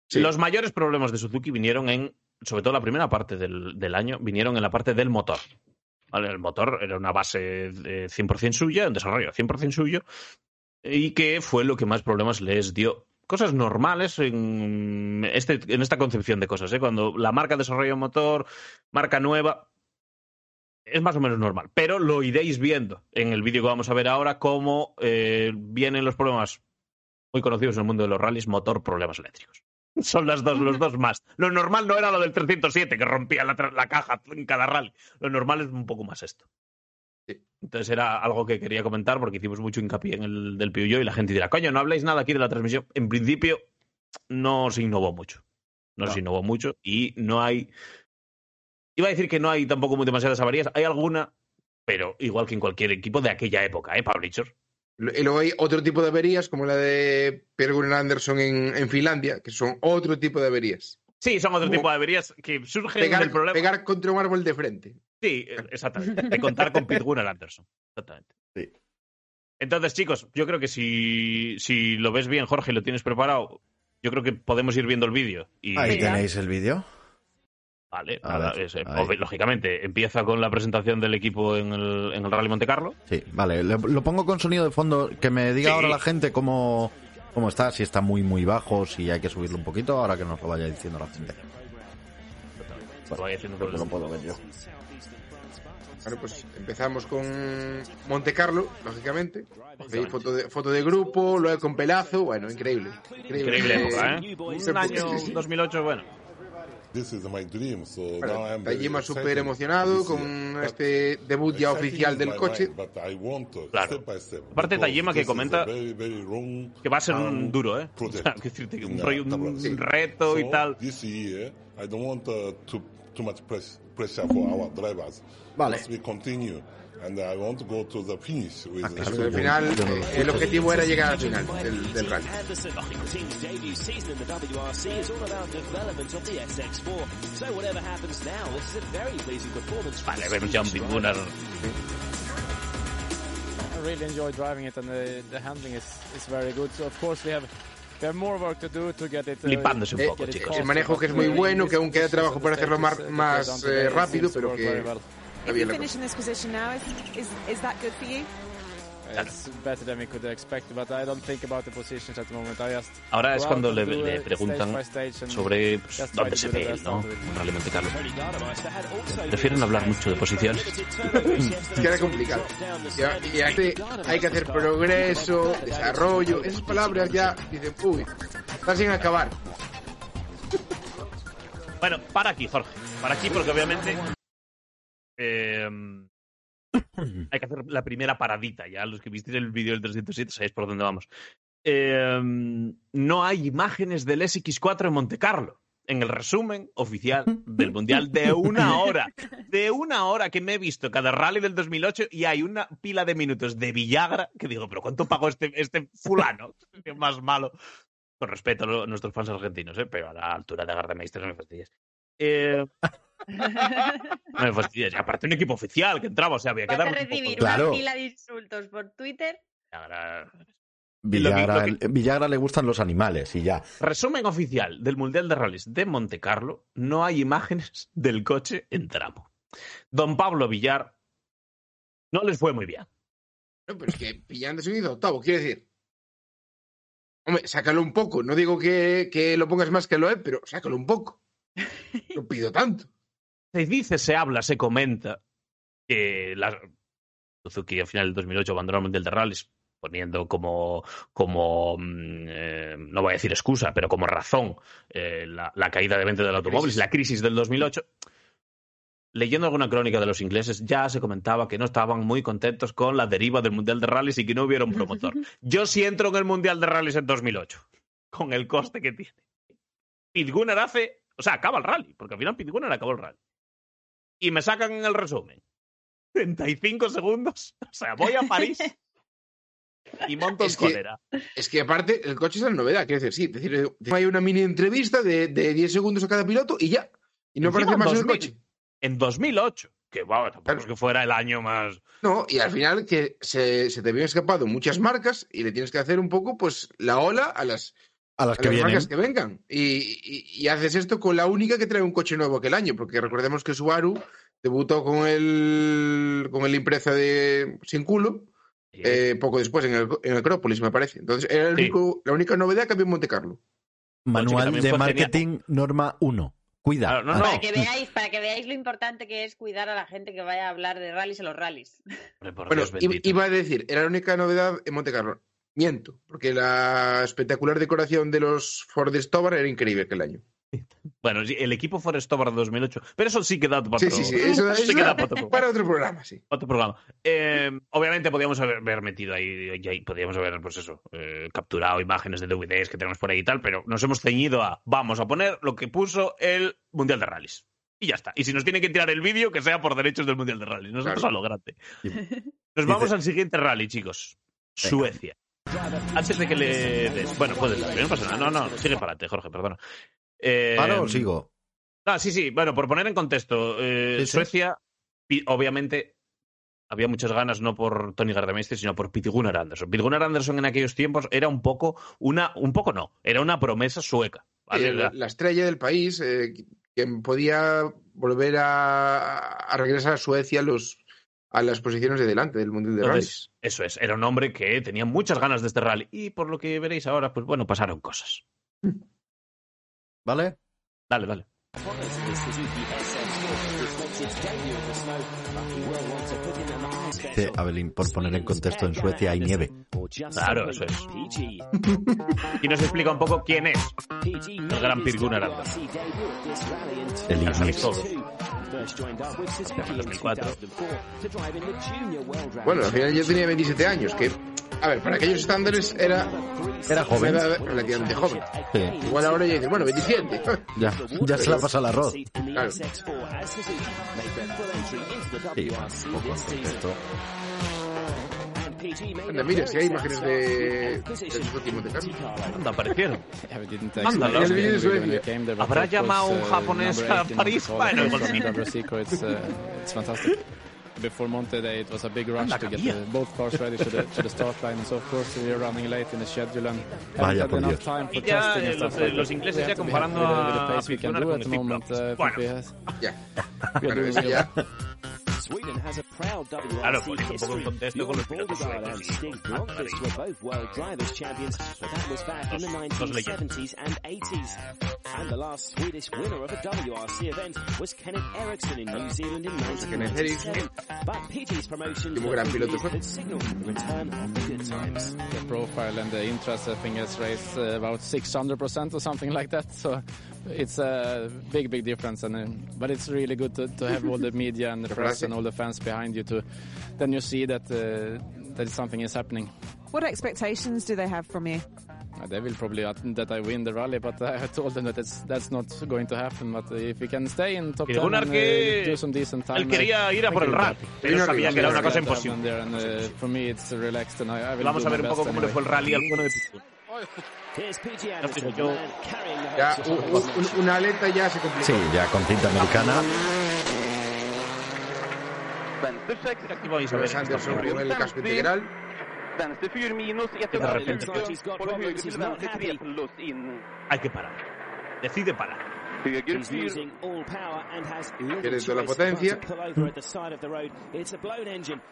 Sí. Los mayores problemas de Suzuki vinieron en, sobre todo la primera parte del, del año, vinieron en la parte del motor. El motor era una base de 100% suya, un desarrollo 100% suyo, y que fue lo que más problemas les dio. Cosas normales en, este, en esta concepción de cosas. ¿eh? Cuando la marca desarrolla un motor, marca nueva, es más o menos normal. Pero lo iréis viendo en el vídeo que vamos a ver ahora, cómo eh, vienen los problemas muy conocidos en el mundo de los rallies, motor, problemas eléctricos. Son las dos, los dos más. Lo normal no era lo del 307, que rompía la, la caja en cada rally. Lo normal es un poco más esto. Sí. Entonces era algo que quería comentar porque hicimos mucho hincapié en el del Peugeot y la gente dirá, coño, no habláis nada aquí de la transmisión. En principio, no se innovó mucho. No, No. se innovó mucho y no hay Iba a decir que no hay tampoco muy demasiadas avarías. Hay alguna, pero igual que en cualquier equipo de aquella época, ¿eh, Publisher? Y luego hay otro tipo de averías, como la de Per Gunnar Anderson en, en Finlandia, que son otro tipo de averías. Sí, son otro Como tipo de averías que surgen Pegar, del problema. pegar contra un árbol de frente. Sí, exactamente. De contar con Pete Gunnar Anderson. Exactamente. Sí. Entonces, chicos, yo creo que si, si lo ves bien, Jorge, y lo tienes preparado, yo creo que podemos ir viendo el vídeo. Y, Ahí tenéis el vídeo. Vale, A nada, ver, es, eh, lógicamente, empieza con la presentación del equipo en el, en el Rally Monte Carlo. Sí, vale. le- Lo pongo con sonido de fondo. Que me diga Sí. ahora la gente cómo, cómo está, si está muy, muy bajo, si hay que subirlo un poquito, ahora que nos lo vaya diciendo la gente. Lo por el- puedo ver yo. Bueno, pues empezamos con Monte Carlo, lógicamente. Foto de, foto de grupo, luego con pelazo, bueno, increíble. Increíble Eh, época, ¿eh? Un año sí, sí. 2008, bueno. This is my dream, so now I'm very Tajima súper emocionado this con year. But este debut ya oficial del coche. mind, but I want to, Claro. step by step, Aparte, Tajima que comenta very, very Que va a ser un duro, ¿eh? O project sea, quiero decirte que un, in, rollo- Tabla. un Sí. reto y tal. This year, I don't want uh, too, too much press, pressure for our drivers. Vale. We continue, and I want to go to the finish with Ah, the final, eh, el objetivo era llegar al final del, del rally. Anderson, the team's debut season in the WRC is all about development of the SX4. So whatever happens now, this is a very pleasing performance. from Vale, Pete Gunnar. I really enjoy driving it, and the, the handling is, is very good. So of course we have we have more work to do to get it. Flipándose un poco, chicos. El manejo que es muy bueno, que aún queda trabajo para hacerlo más, más eh, rápido, pero que If you finish in this position now, is, is, is that good for you? It's better than we could expect, but I don't think about the positions at the moment. I just Ahora es cuando le, preguntan sobre pues, dónde to se ve él, ¿no? out of it. En Rally Monte Carlo. Tony Gardemeister had also Prefieren hablar mucho de posiciones. Es que era complicado. Y, y aquí hay que hacer progreso, desarrollo. Esas palabras ya dicen, uy, está sin acabar. Bueno, para aquí, Jorge. Para aquí, porque obviamente. Eh, hay que hacer la primera paradita. Ya los que visteis el vídeo del 307 sabéis por dónde vamos. Eh, no hay imágenes del SX4 en Monte Carlo. En el resumen oficial del Mundial de una hora. De una hora que me he visto cada rally del 2008 y hay una pila de minutos de Villagra que digo, pero ¿cuánto pagó este, este fulano? Más malo. Con respeto a nuestros fans argentinos, ¿eh? pero a la altura de Gardemeister no me fastidies. Eh, no me fastidies. Y aparte un equipo oficial que entraba, o sea, había que dar un recibir poco Claro. una pila de insultos por Twitter. Villagra. Villagra, Lo que- Villagra le gustan los animales y ya. Resumen oficial del Mundial de Rallys de Monte Carlo. No hay imágenes del coche en tramo. Don Pablo Villar no les fue muy bien. No, pero es que pillando se hizo octavo, quiero decir. Hombre, sácalo un poco. No digo que, que lo pongas más que lo es, pero sácalo un poco. No pido tanto. Se dice, se habla, se comenta que la... Suzuki al final del 2008 abandonó el Mundial de Rallys poniendo como, como mm, eh, no voy a decir excusa, pero como razón eh, la, la caída de venta del automóvil, la crisis del 2008. Leyendo alguna crónica de los ingleses, ya se comentaba que no estaban muy contentos con la deriva del Mundial de Rallys y que no hubiera un promotor. Yo sí entro en el Mundial de Rallys en 2008, con el coste que tiene. Pete Gunnar hace, o sea, acaba el rally, porque al final Pete Gunnar acabó el rally. Y me sacan en el resumen 35 segundos, o sea, voy a París y monto en Es que- cólera. Es que aparte, el coche es la novedad, quiero decir, sí. Es decir, hay una mini entrevista de, de 10 segundos a cada piloto y ya. Y no Encima aparece más en el 2000. coche. En 2008, que wow, tampoco Claro. es que fuera el año más... No, y al final que se, se te habían escapado muchas marcas y le tienes que hacer un poco, pues, la ola a las, A las a que las vienen. marcas que vengan. Y, y- y haces esto con la única que trae un coche nuevo aquel año, porque recordemos que Subaru debutó con el, con el Impreza de sin culo eh, poco después en el, en Acrópolis, me parece. Entonces era el Sí. único- la única novedad que había en Monte Carlo. Manual de marketing norma 1. Cuida. Claro, no, Ah, no. Para que veáis, para que veáis lo importante que es cuidar a la gente que vaya a hablar de rallies en los rallies. Por Bueno, Dios iba a decir, era la única novedad en Monte Carlo. Miento, porque la espectacular decoración de los Ford Stobar era increíble aquel año. Bueno, sí, el equipo Forestover de 2008, pero eso sí que da para Sí, otro, sí, sí, eso, sí eso que da era para otro, para otro programa, sí. otro programa. Eh, obviamente podíamos haber, haber metido ahí, ahí podíamos haber, pues eso, eh, capturado imágenes de DVDs que tenemos por ahí y tal, pero nos hemos ceñido a, vamos a poner lo que puso el Mundial de Rallys. Y ya está. Y si nos tienen que tirar el vídeo, que sea por derechos del Mundial de Rally. Nosotros Claro. a lo grande. Nos vamos Dice- al siguiente rally, chicos. Venga. Suecia. Antes de que le des... Bueno, puedes darle, no pasa nada. No, no, sigue para adelante, Jorge, perdona. Eh, ¿Paro o sigo? Ah, sí, sí. Bueno, por poner en contexto, eh, Sí, sí. Suecia, obviamente, había muchas ganas no por Tony Gardemeister, sino por Pete Gunnar Anderson. Pete Gunnar Anderson en aquellos tiempos era un poco una, un poco no, era una promesa sueca. ¿vale? Eh, la, la estrella del país, eh, quien podía volver a, a regresar a Suecia los, a las posiciones de delante del Mundial de Entonces, Rallys. eso es, era un hombre que tenía muchas ganas de este rally. Y por lo que veréis ahora, pues bueno, pasaron cosas. ¿Vale? Dale, dale. Dice Abelín, por poner en contexto, en Suecia hay nieve. Claro, eso es. Y nos explica un poco quién es el gran Pete Gunnar Anderson. El todos. 2004. Bueno, al final yo tenía 27 años, que, a ver, para aquellos estándares era Era joven. edad relativamente joven. Sí, Igual ahora ya dices, bueno, 27. ya, ya se la pasa el arroz. Claro. Contexto. Anda, mira, si hay imágenes de. Anda, aparecieron. Anda, ¿Habrá course, llamado un uh, japonés a 18 París? Bueno, pues sí. Double Seco, it's, uh, it's fantastic. Before Monte Day, it was a big rush Anda, to get cabía. the, both cars ready to the, to the start line, and so of course we are running late in the schedule and Vaya haven't por had enough Dios. time for Y ya, testing eh, and stuff los- like los that. ingleses We ya have to be comparando happy with the- with a the pace we can Pete do Gunnar at the con moment. Steve Uh, I Bueno. think we have- Ya. We are Bueno, doing eso good. ya. Sweden has a proud WRC Claro, pues, un poco en history. contexto con los Bjorn pilotos Borgard and suecos. Stig Blomqvist were both world drivers champions, but that was back in the Dos- dos 1970s and 80s. And the last Swedish winner of a WRC event was Kenneth Eriksson in New Zealand in Kenneth 1997. But PG's promotion Último gran piloto fue. could signal the return of the good times. the profile and the interest, I think, has raised uh, about 600% or something like that. So it's a big, big difference. And uh, but it's really good to, to have all the media and the press and all the fans behind you. To then you see that uh, that something is happening. What expectations do they have from you? Uh, they will probably uh, that I win the rally, but I told them that it's, that's not going to happen. But uh, if we can stay in top Y 10 Gunnar and uh, do some decent time, él quería I- ir a I por el rally, be happy. pero Gunnar sabía que que era una cosa to have imposible. them there, and uh, for me it's relaxed, and I, I will Vamos do a ver my un poco best cómo le anyway. fue el rally al bueno de Pete Yo- Ya, hopes u- of u- un- una aleta ya se complicó. Sí, ya con cinta americana. Esta con el casco integral. de repente hay que parar. Decide parar. Choice toda la potencia.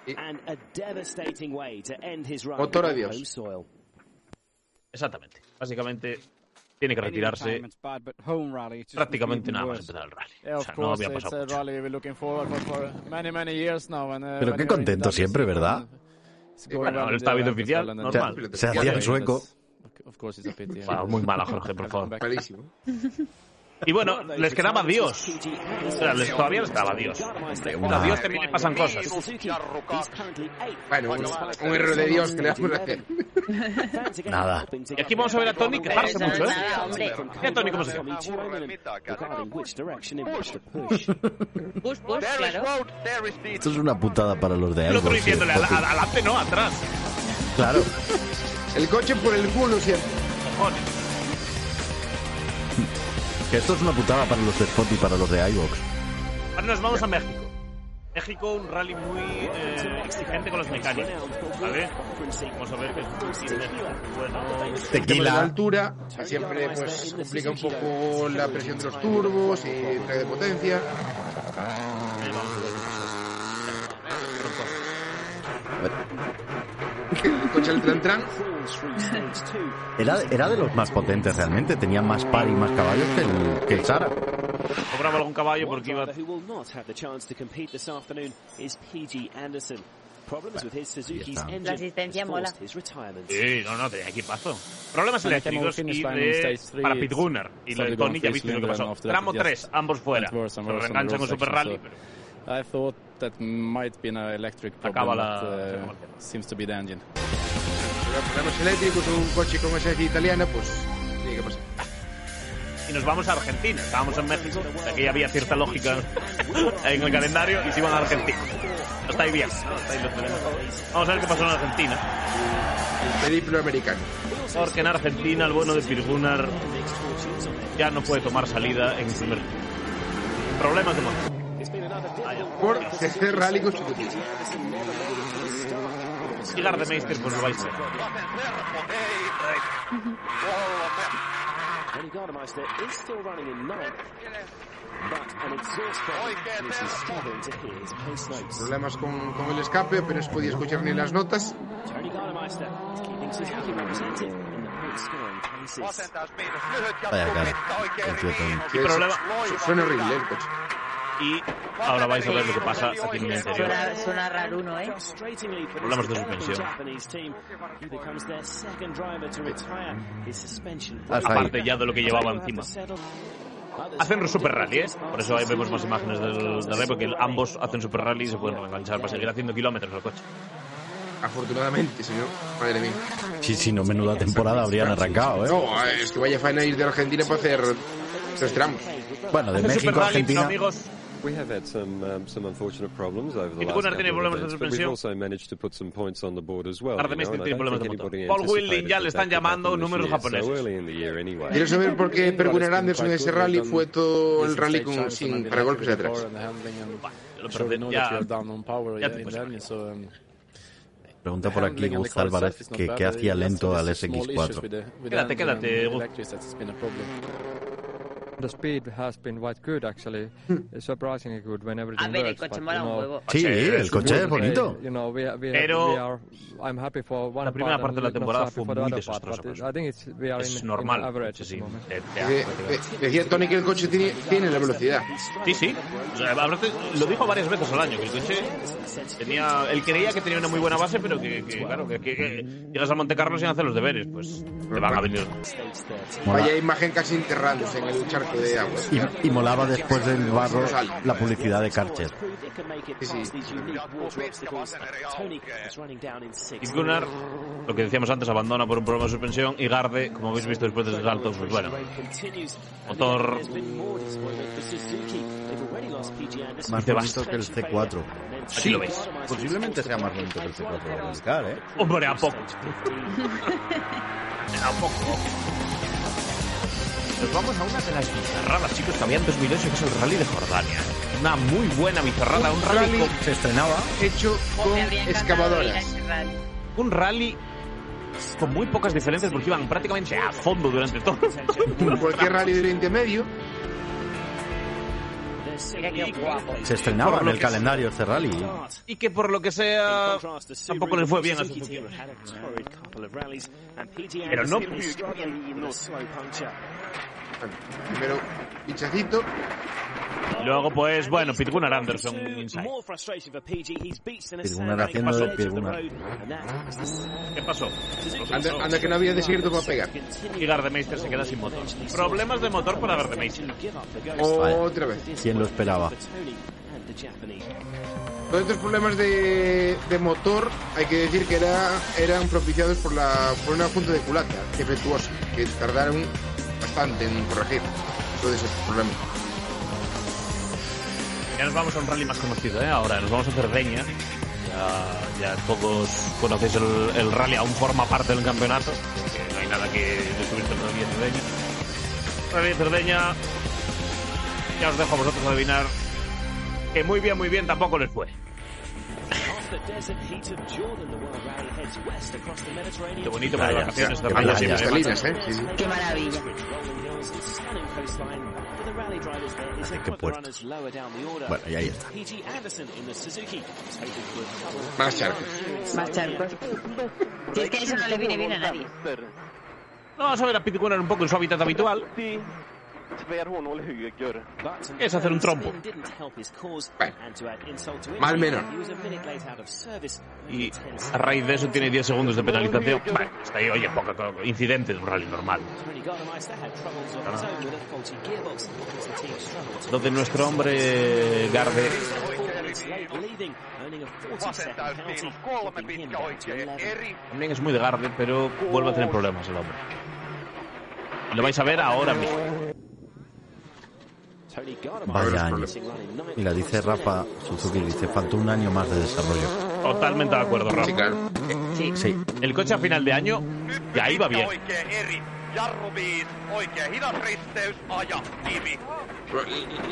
Y- and a devastating way to end his run Motor, adiós. Exactamente. Básicamente tiene que retirarse. Prácticamente nada más empezar el rally. O sea, no había pasado mucho. rally we're looking forward for, for many, many years now. And, uh, Pero qué contento siempre, ¿verdad? bueno, event as oficial, normal. Se hacía en sueco. Of course, it's a pity. Muy mala, Jorge, por favor. Y bueno, les quedaba Dios. O sea, les- todavía les quedaba Dios. una- A Dios también le pasan cosas. Bueno, un, un error de Dios que le vamos a hacer. Nada. Y aquí vamos a ver a Tony quejarse mucho, ¿eh? Mira Tony cómo se queja. Push. Push, claro. Esto es una putada para los de El otro diciéndole adelante, no, atrás. Claro. El coche por el culo siempre. Cojones. Que esto es una putada para los de Spot y para los de iVox. Ahora nos vamos a México. México, un rally muy eh, exigente con los mecánicos. ¿Vale? Vamos a ver que es bueno. De la Tequila. altura siempre pues complica un poco la presión de los turbos y entrega de potencia. El coche al tran tran. Era, era de los más potentes realmente. Tenía más par y más caballos que el, que el Sara. Cobraba algún caballo porque iba. driver who will not have the chance to compete this afternoon is PG Anderson. Problems with his Suzuki's está. engine La asistencia has mola. forced his retirement. Sí, no, no, tenía equipazo. Problemas eléctricos y de... para Pete Gunnar. Y lo de Tony ya viste lo que pasó. Tramo it just 3, ambos fuera. Se reenganchan con Super Rally. so- pero- I thought that might be an electric problem, Acaba la- but, uh, seems to be the engine. Problemas eléctricos, un coche con esencia italiana, pues tiene que pasar. y nos vamos a Argentina. Estábamos en México, aquí había cierta lógica en el calendario y se iban a Argentina. Hasta ahí bien. hasta ahí lo tenemos. Vamos a ver qué pasó en Argentina. El periplo americano. Porque en Argentina el bueno de Pirgunar ya no puede tomar salida en el primer Problemas de motor. Por tercer rally consecutivo. Y Gardemeister pues lo vais a. Problemas con, con el escape, apenas podía escuchar ni las notas. Vaya cara. Suena horrible el coche. Y ahora vais a ver lo que pasa aquí en el interior. Suena, suena raro uno, ¿eh? Problemas de suspensión. Aparte ya de lo que llevaba encima. Hacen super rally, ¿eh? Por eso ahí vemos más imágenes del, del rally, porque ambos hacen super rally y se pueden reenganchar para seguir haciendo kilómetros al coche. Afortunadamente, señor. Madre mía. Sí, sí, no menuda temporada habrían arrancado, ¿eh? No, es que vaya faena ir de Argentina para hacer tres tramos. Bueno, de México a rally, Argentina. amigos. We have had some um, some unfortunate problems over the Y last Gunnar couple tiene of problemas de events, but we've suspensión. also managed to put some points on the board as well. Artemis you know, and I tiene problemas de motor. Paul Wilding ya le están llamando números japoneses. Quiero saber por qué Perguner Anderson en ese rally fue todo el rally con, sin paragolpes the atrás. Pregunta por aquí Gus Álvarez que qué hacía lento al these small issues SX4. with the- with the Quédate, quédate, Gus. electrics that's been a problem. The speed has been quite good actually, It's surprisingly good when everything A ver, el works. coche mola un huevo. Sí, el coche es bonito. You know, we, we, Pero we are, I'm happy for one la primera part parte de la temporada fue muy desastrosa. but por eso. I think it's, we are Es in, normal. in average Sí, Eh, eh, decía Tony que el coche tiene, tiene la velocidad. Sí, sí. O sea, lo dijo varias veces al año, que el coche tenía... Él creía que tenía una muy buena base, pero que, que, claro, que, que- que llegas a Monte Carlo sin hacer los deberes, pues te van a venir... Vaya imagen casi enterrándose en el charco de agua. Y, y molaba después del barro la publicidad de Karcher. Sí, sí. Y Gunnar, lo que decíamos antes, abandona por un problema de suspensión y Garde, como habéis visto después del salto, pues bueno, motor Más basta. que el C4. Aquí lo veis. Posiblemente sea más bonito que el C4 de Radical, ¿eh? Hombre, a poco. a poco. Nos vamos a una de las bizarradas, chicos, que había en 2008, que es el Rally de Jordania. Una muy buena bizarrada, un rally, Rally con- Se estrenaba. hecho con ir a excavadoras. rally. un rally con muy pocas diferencias porque iban prácticamente a fondo durante todo. Cualquier rally de Oriente Medio. Se estrenaba en el calendario este rally. y que por lo que sea tampoco le fue bien a Suzuki. Pero no Primero, pinchacito. Y luego, pues, bueno, Pete Gunnar Anderson inside. Pete Gunnar haciendo de Pete Gunnar. ¿Qué pasó? Anda, anda que no había desierto para pegar. Y Gardemeister se queda sin motor. Problemas de motor para Gardemeister. Otra vez. ¿Quién lo esperaba? Todos estos problemas de, de motor hay que decir que era, eran propiciados por, la, por una junta de culata defectuosa, que tardaron en corregir todos esos problemas. Ya nos vamos a un rally más conocido, ¿eh? Ahora nos vamos a Cerdeña. Ya, ya todos conocéis el, el rally, aún forma parte del campeonato. No hay nada que descubrir todavía en Cerdeña. Rally de Cerdeña. Ya os dejo a vosotros adivinar. Que muy bien, muy bien tampoco les fue. Qué bonito para Vaya, vacaciones. qué siempre, ¿eh? ¿eh? Sí, sí. Qué maravilla. Qué puerto. Bueno, y ahí está. Más charcos. Más charcos. Si es que eso no le viene bien a nadie. No, vamos a ver a Gunnar un poco en su hábitat habitual. Es hacer un trompo. Mal menor. Y a raíz de eso tiene 10 segundos de penalización. Bueno, está ahí, oye, poca co- incidente de un rally normal. Donde nuestro hombre Garde también es muy de Garde, pero vuelve a tener problemas el hombre. Lo vais a ver ahora mismo. Vaya año. Mira, dice Rafa Suzuki, dice, faltó un año más de desarrollo. Totalmente de acuerdo, Rafa. Sí, claro. Sí. Sí, El coche a final de año ya iba bien.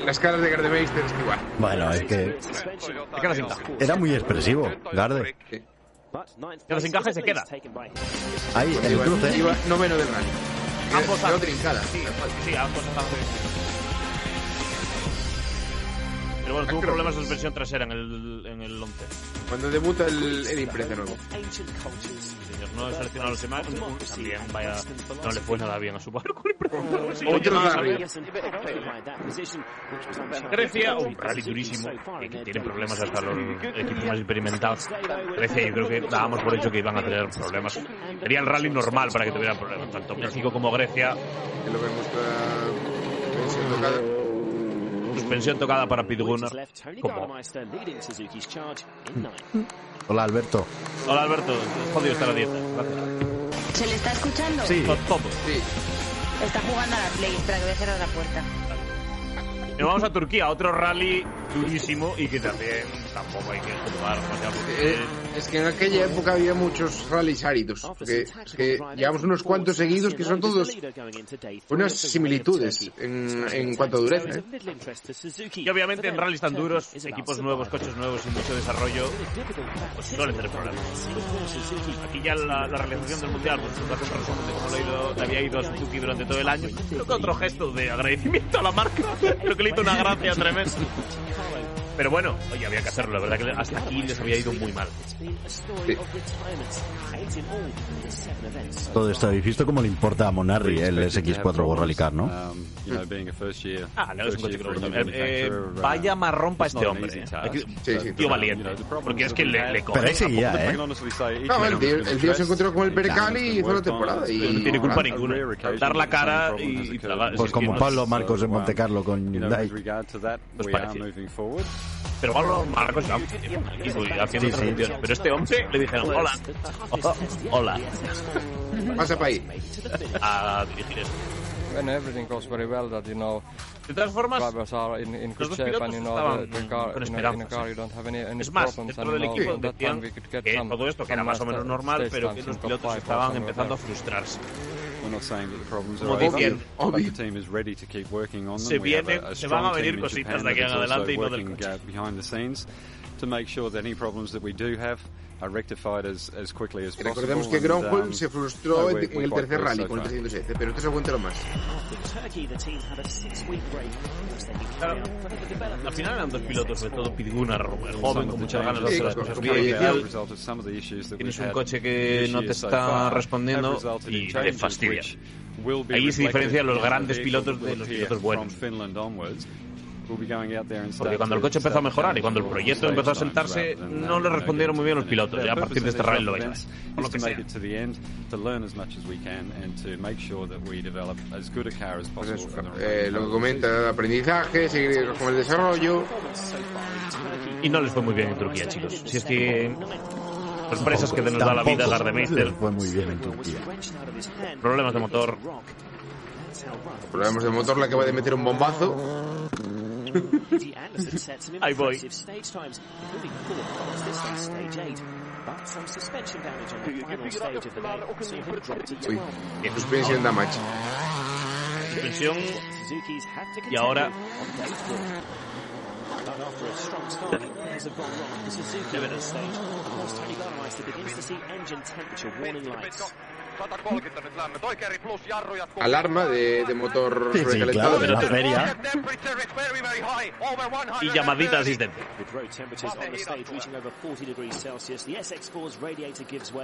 Las caras de Gardemeister es que igual. bueno, es que era muy expresivo, Garde. Queda sin caja y se queda. Ahí, el cruce. iba noveno del rally. Ambos hacen. trincada. Sí, sí, ambos. Pero bueno, tuvo problemas de suspensión trasera en el, en el 11. Cuando debuta el, el imprenta nuevo. Señor, no he seleccionado los demás. También, vaya, no le fue nada bien a su barco. Otro rally. Grecia, un rally durísimo, que, tiene problemas hasta los equipos más experimentados. Grecia yo creo que dábamos por hecho que iban a tener problemas. Sería el rally normal para que tuvieran problemas, tanto México como Grecia. Que lo vemos para pensión tocada. Suspensión tocada para Pete Gunnar. Como... Hola, Alberto. Hola Alberto, jodido está la dieta. Gracias. ¿Se le está escuchando? Sí. Todo, todo. Sí. Está jugando a la Play. Espera, que voy a cerrar la puerta. Nos vamos a Turquía, otro rally durísimo y que también tampoco hay que jugar demasiado porque Eh, es que en aquella época había muchos rallies áridos. Que, que llevamos unos cuantos seguidos que son todos unas similitudes en, en cuanto a dureza. ¿eh? Y obviamente en rallies tan duros, equipos nuevos, coches nuevos y mucho desarrollo, pues suelen tener problemas. Aquí ya la, la realización del mundial, pues hace un resumen de cómo le, ha ido- le había ido a Suzuki durante todo el año. Creo que otro gesto de agradecimiento a la marca, creo que le hizo una gracia tremenda. Pero bueno, oye, había que hacerlo, la verdad que hasta aquí les había ido muy mal. Todo esto habéis visto cómo le importa a Monarri el SX4 World Rally Car, ¿no? Um, Ah, no, es un coche a gusta. new Eh, eh, vaya marrón para este hombre. eh. Sí, sí. Tío valiente. Porque es que le, le Pero ahí seguía, ¿eh? No, el tío, el been tío se encontró con el Percal y hizo la temporada. Y No tiene culpa a ninguna. Dar la cara y. Pues Es como Pablo Marcos en Monte Carlo con Hyundai. Pues we Pero Pablo Marcos ya y haciendo Sí, sí. funciones. Pero este hombre le dijeron, hola, oh, hola, Pasa para ahí. a dirigir esto. When everything goes very well, that you know De todas formas, drivers are in, in los dos pilotos and you know estaban the, the car, con you know, in a esperanzas, car you don't have any, any Es más, problems dentro and del you equipo know that time decían we could get que some, todo esto que era más o menos normal, pero que los pilotos estaban empezando a frustrarse. We're not saying that the problems are over, dicen, but the team is ready to keep working on them. Se We have a, a se van a strong team in Japan that is also adelante y no del working, behind the scenes to make sure that any problems that we do have are rectified as, as quickly as Y possible. recordemos que Gronholm um, se frustró en, el tercer rally con el far. 307, pero esto se cuenta lo más. Claro, al final eran dos pilotos, sobre todo el joven, con muchas ganas de hacer las cosas bien. Tienes un coche que no te está respondiendo y te fastidia. Ahí se diferencian los grandes pilotos de los pilotos buenos. Porque cuando el to- coche empezó a mejorar y cuando el proyecto empezó a sentarse, no le respondieron muy bien los pilotos. Ya a partir de este rally lo of vais a these ver. events Por lo que sea. it to the end, to learn as much as we can and to make sure that we develop as good a car as Pues possible eso, eh, lo que comenta, aprendizaje, seguir con el desarrollo. Y no les fue muy bien en Turquía, chicos. Si es que sorpresas que nos da la vida Gardemeister, les fue muy bien en Turquía. problemas de motor. Problemas de motor, la acaba de meter un bombazo. Daniel Anderson set some impressive oh stage times, including fourth fastest on stage eight. But some suspension damage on the final stage of the day, so he dropped to 12. Y suspension damage. Suspensión. Y ahora. And after a strong start, things have gone wrong for Suzuki at this stage. Across Tony Garmeister begins to see engine temperature warning lights. Alarma de, de motor Sí, sí, recalentado. claro, en la feria. y llamadita de asistente.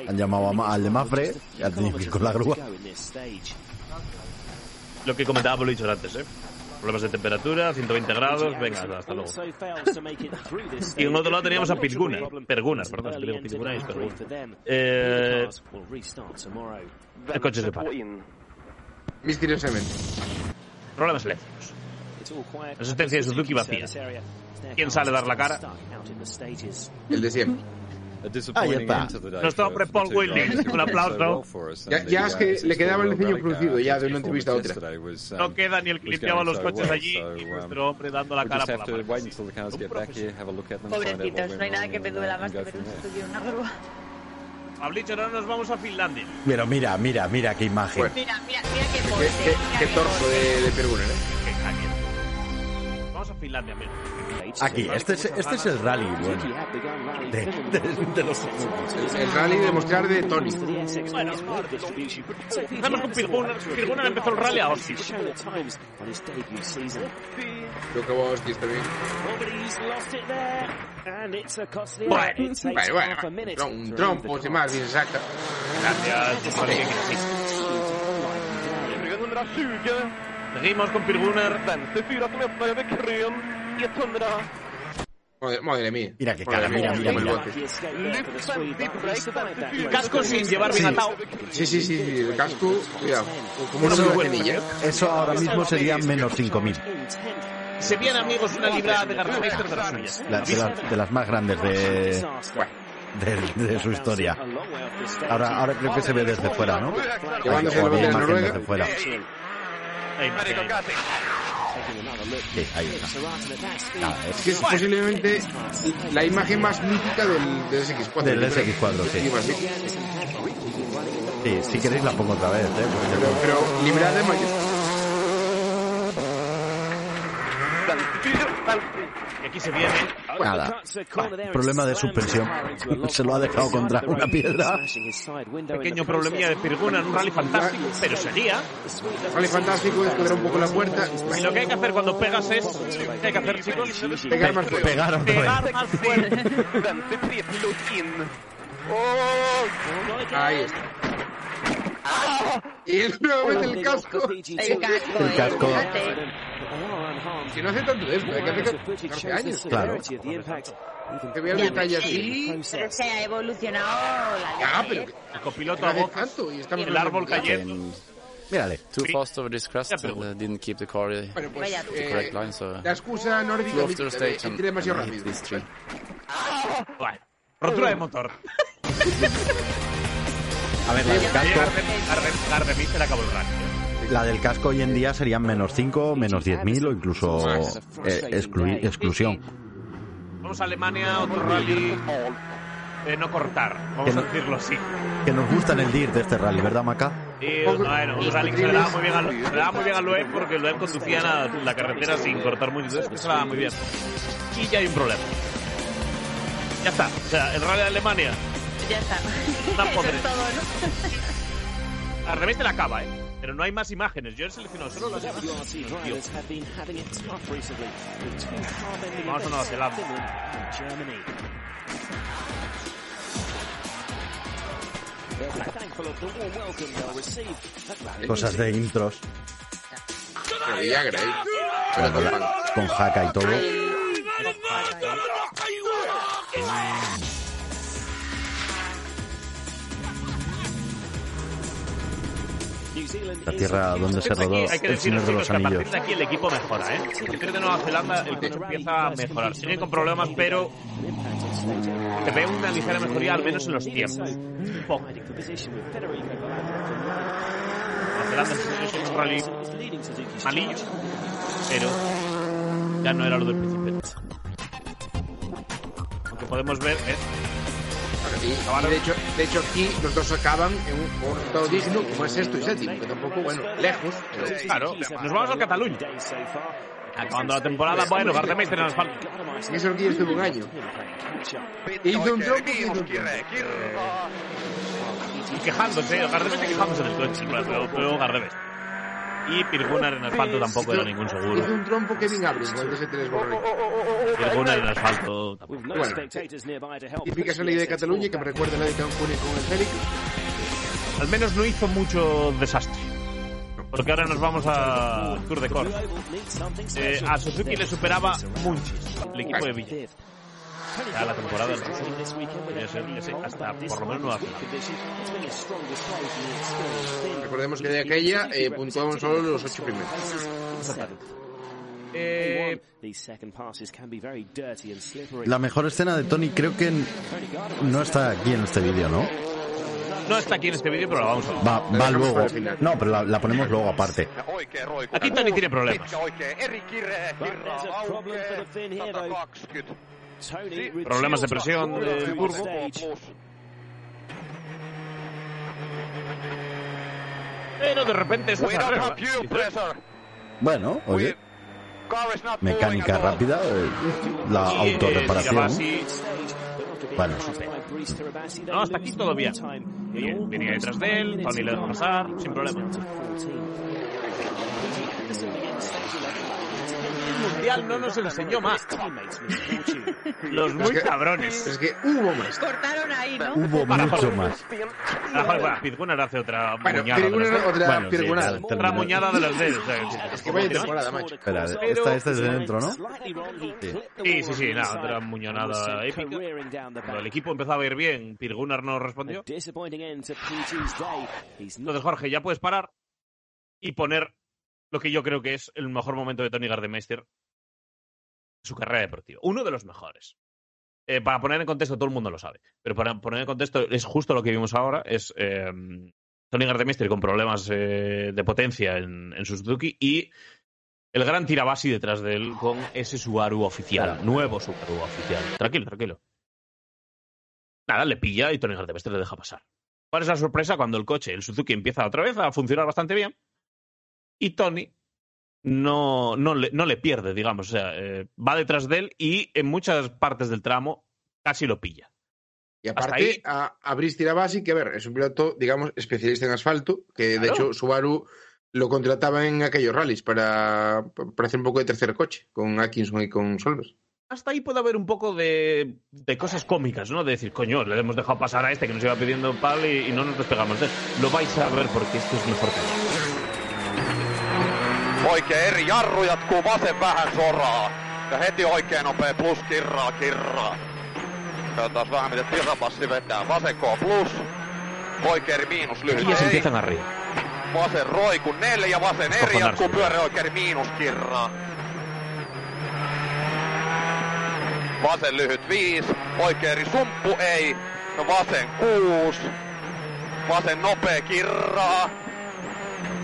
Han llamado a al de Mafre y al de con la grúa. Lo que comentábamos lo he dicho antes, ¿eh? Problemas de temperatura, 120 grados, venga, hasta luego. Y en otro lado teníamos a Pitguna, Perguna, perdón, es que digo Pitguna y es Perguna. Eh, el coche se para. Misteriosamente. Problemas eléctricos. Resistencia de Suzuki vacía. ¿Quién sale a dar la cara? El de siempre. A disappointing está. Nuestro hombre Paul who Un aplauso. well for us. Ya- ya es uh, que le quedaba el ceño fruncido ya de una entrevista a otra. um, No queda ni el que limpiaba los coches allí y um, nuestro hombre dando la we cara por have la Pobrecitos, no hay nada que me duela uh, más que ver un estudio en una grúa. Pablito, ahora nos vamos a Finlandia. Pero mira, mira, mira qué imagen. Bueno. Mira, mira, mira qué Qué, porte. qué- mira qué qué torso de, de Perguner, ¿eh? Finlandia, mira. Aquí, este es, este es el rally, bueno. De, de- de los El, el rally de mostrar de Tony. Bueno, empezamos con empezó el rally a. Creo que vos está bien. Bueno, Bueno, bueno, bueno. Un trompo, sin más, bien saca. Gracias. Que. Seguimos con Pirguner. Madre, madre mía. Mira Madre cara, mira, mía, mira, mira. Casco sin llevar bien atado. Sí, sí, sí, sí, el casco, cuidado. Como una Eso, huracanilla. eso ahora mismo sería menos 5.000. Se viene, amigos, una libra de Gardemeister de las suyas. La- de, las, de las más grandes de, de, de su historia. Ahora, ahora creo que se ve desde fuera, ¿no? Hay desde fuera. Ahí, ahí. Sí, ahí está. Nada, Es que es posiblemente la imagen más mítica del, del SX4. Del yo creo. SX4, sí. Sí, si queréis la pongo otra vez, ¿eh? Porque Pero, pero librada de mayúsculas. Y aquí se viene. Nada. Problema de suspensión. Se lo ha dejado contra una piedra. Pequeño problemilla de Pirguner en un rally fantástico, pero seguía. Vale, fantástico, descuadrar un poco la puerta. Y lo que hay que hacer cuando pegas es. ¿Qué hay que hacer, chicos? Pegar más fuerte. Pegar otra vez. Pegar más fuerte. Ahí está. Y él nuevamente el casco. El casco, El eh, casco. Que no hace tanto de esto, hay que hacer 14 años. Claro. Que vea el detalle así. Pero se ha evolucionado la Ah, pero ¿eh? El copiloto a hace tanto y estamos El árbol cayendo. Mírale. Too fast over this crest and uh, didn't keep the car uh, Bueno, pues the eh, correct line, so la excusa nórdica de stage and entré demasiado rápido. Bueno, rotura de motor. A ver, la del casco, Gardemeister acabó el rally. ¿eh? la del casco hoy en día serían menos 5, menos 10.000 o incluso eh, exclui- exclusión. Vamos a Alemania, otro rally de no cortar, vamos Que no- a decirlo así. Que nos gusta en el DIR de este rally, ¿verdad, Maca? Y bueno, un rally que se le daba muy bien a, Lo- se le daba muy bien a Loeb porque Loeb conducía la, la carretera sin cortar mucho, entonces se le daba muy bien. Y ya hay un problema. Ya está, o sea, el rally de Alemania, Ya está. Una Eso es todo, ¿no? al revés te la acaba, ¿eh? Pero no hay más imágenes, yo he seleccionado solo las imágenes. Vamos a Nueva Zelanda. Cosas de intros. Pero. Con, con jaca y todo. La tierra donde se rodó hay que El Señor de los que a partir Anillos. de aquí el equipo mejora, ¿eh? A partir de Nueva Zelanda el coche empieza a mejorar. Sigue con problemas, pero se ve una ligera mejoría, al menos en los tiempos. Un poco. Nueva Zelanda es un rally malillo, pero ya no era lo del principio. Lo que podemos ver es Y, y de, hecho, de hecho, aquí los dos acaban en un, resultado digno, como es esto y séptimo, que tampoco, bueno, lejos, pero Claro, nos vamos a Cataluña. Acabando la temporada, bueno, Gardemeister en asfalto. en eso aquí estuvo un año. Hizo un trompo y hizo un trompo. Y quejándose, Gardemeister quejándose en el coche, pero, pero. Y Pirguner en asfalto tampoco era ningún seguro. un trompo Kevin Abrin con el TS3 borré. Pirguner en asfalto. Bueno, típica salida de Cataluña que me recuerda la de Cancún y con el Félix. Al menos no hizo mucho desastre. Porque ahora nos vamos a Tour de Corsa. Eh, a Suzuki le superaba muchísimo el equipo de Villa. Ya la temporada del Suzuki podría ser ese hasta por lo menos Nueva Zelanda. Recordemos que de aquella eh, puntuaban solo los ocho primeros. Eh. La mejor escena de Tony creo que no está aquí en este vídeo, ¿no? no está aquí en este vídeo, pero la vamos a ver. Va, va luego. No, pero la, la ponemos luego aparte. Aquí Tony tiene problemas. Problemas de presión del turbo. Pero de repente. Dice, Bueno, oye. Mecánica rápida, eh, la autorreparación. Bueno, No, hasta aquí todo bien. Bien, Venía detrás de él, Tony le pasar, sin problema. El mundial no nos enseñó más. Los muy Es que- cabrones. Es que hubo más. Cortaron ahí, ¿no? hubo Para- mucho más. Joder, bueno, Pizgunner hace otra Bueno, muñada. de de- otra Bueno, sí, Otra muñada de las de él. o sea, Es que vaya temporada, macho. Espera, esta, esta es de dentro, ¿no? Sí, sí, sí, nada, otra muñonada épica. Cuando el equipo empezaba a ir bien, Pirgunnar no respondió. Entonces, Jorge, ya puedes parar y poner lo que yo creo que es el mejor momento de Tony Gardemeister en su carrera deportiva. Uno de los mejores. Eh, para poner en contexto, todo el mundo lo sabe, pero para poner en contexto, es justo lo que vimos ahora, es eh, Tony Gardemeister con problemas eh, de potencia en, en su Suzuki y el gran tirabasi detrás de él con ese Subaru oficial, nuevo Subaru oficial. Tranquilo, tranquilo. Nada, le pilla y Tony Gardemeister le deja pasar. ¿Cuál es la sorpresa cuando el coche, el Suzuki, empieza otra vez a funcionar bastante bien? Y Tony no, no, le, no le pierde, digamos. O sea, eh, va detrás de él y en muchas partes del tramo casi lo pilla. Y aparte, ahí- a, a Brice Tirabassi, que a ver, es un piloto, digamos, especialista en asfalto, que de hecho Subaru lo contrataba en aquellos rallies para, para hacer un poco de tercer coche, con Atkinson y con Solvers. Hasta ahí puede haber un poco de, de cosas cómicas, ¿no? De decir, coño, le hemos dejado pasar a este que nos iba pidiendo pal y, y no nos despegamos de él. Lo vais a ver porque esto es mejor que. Oikein eri jarru jatkuu vasen vähän soraa. Ja heti oikein nopea plus kirraa kirraa. Katsotaan vähän miten tirapassi vetää. Vasen K plus. Oikein eri miinus lyhyt. Aquí ya se Ei. empiezan a reír. Vasen roiku neljä, vasen eri jatkuu pyörä oikein eri miinus kirraa. Vasen lyhyt viis. Oikein eri sumppu ei. No vasen kuus. Vasen nopea kirraa.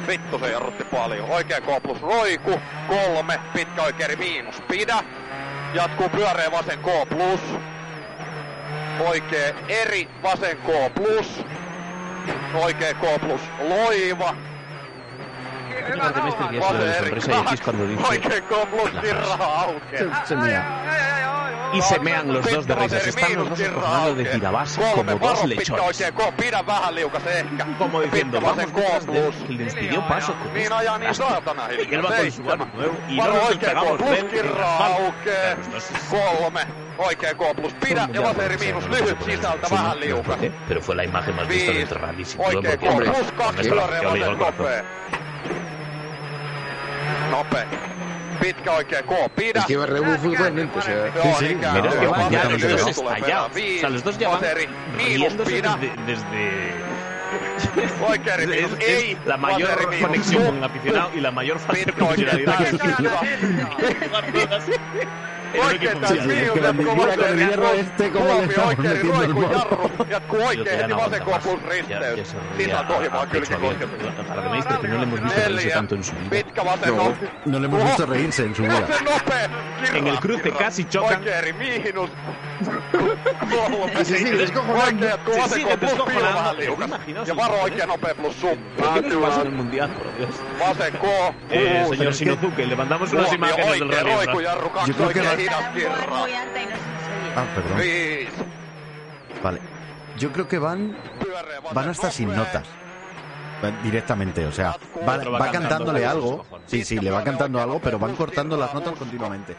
Vittu se jarrutti paljon. Oikea K plus roiku. Kolme. Pitkä oikeeri miinus. Pidä. Jatkuu pyöreä vasen K plus. Oikea eri vasen K plus. Oikea K plus loiva. Que y aquí es cuando dice. Se, se mea. Y se mean los dos de risas. Están los dos de como dos lechones. Como diciendo, vamos detrás de él, plus. que les pidió paso con este Y él va con su nuevo y no nos Kolme. Oikea. Pidä ja miinus lyhyt sisältä vähän liukas. Pero fue la imagen más vista del rally, sin duda, porque hombre, con la Pitkä oikea K. Es que igualmente, o sea. Sí. Mira que van ya los dos tulee estallados. perään. O sea, los dos ya van Vaseri. Miinus riéndose pidä. desde, es, es la mayor conexión con el aficionado y la mayor falta de profesionalidad. Que este, estamos oikein jarru. Jatkuu oikein heti no risteys. kylki le hemos visto reírse Neljä. en su vida. Pitkä vasen No. nopea. No le hemos visto reírse en su vida. El cruce casi chocan. Miinus. Se sigue descojonando. Se sigue descojonando. Ja varo oikein nopea plus. ¿Qué nos pasa en el mundial, por Dios? Vasen K. Eh, señor Shinozuke, le mandamos unas imágenes del rally. Yo creo que La. Ah, perdón. Vale. Yo creo que van, van hasta sin notas. Directamente, o sea, va, cantándole algo. Sí, sí, le va cantando algo, pero van cortando las notas continuamente.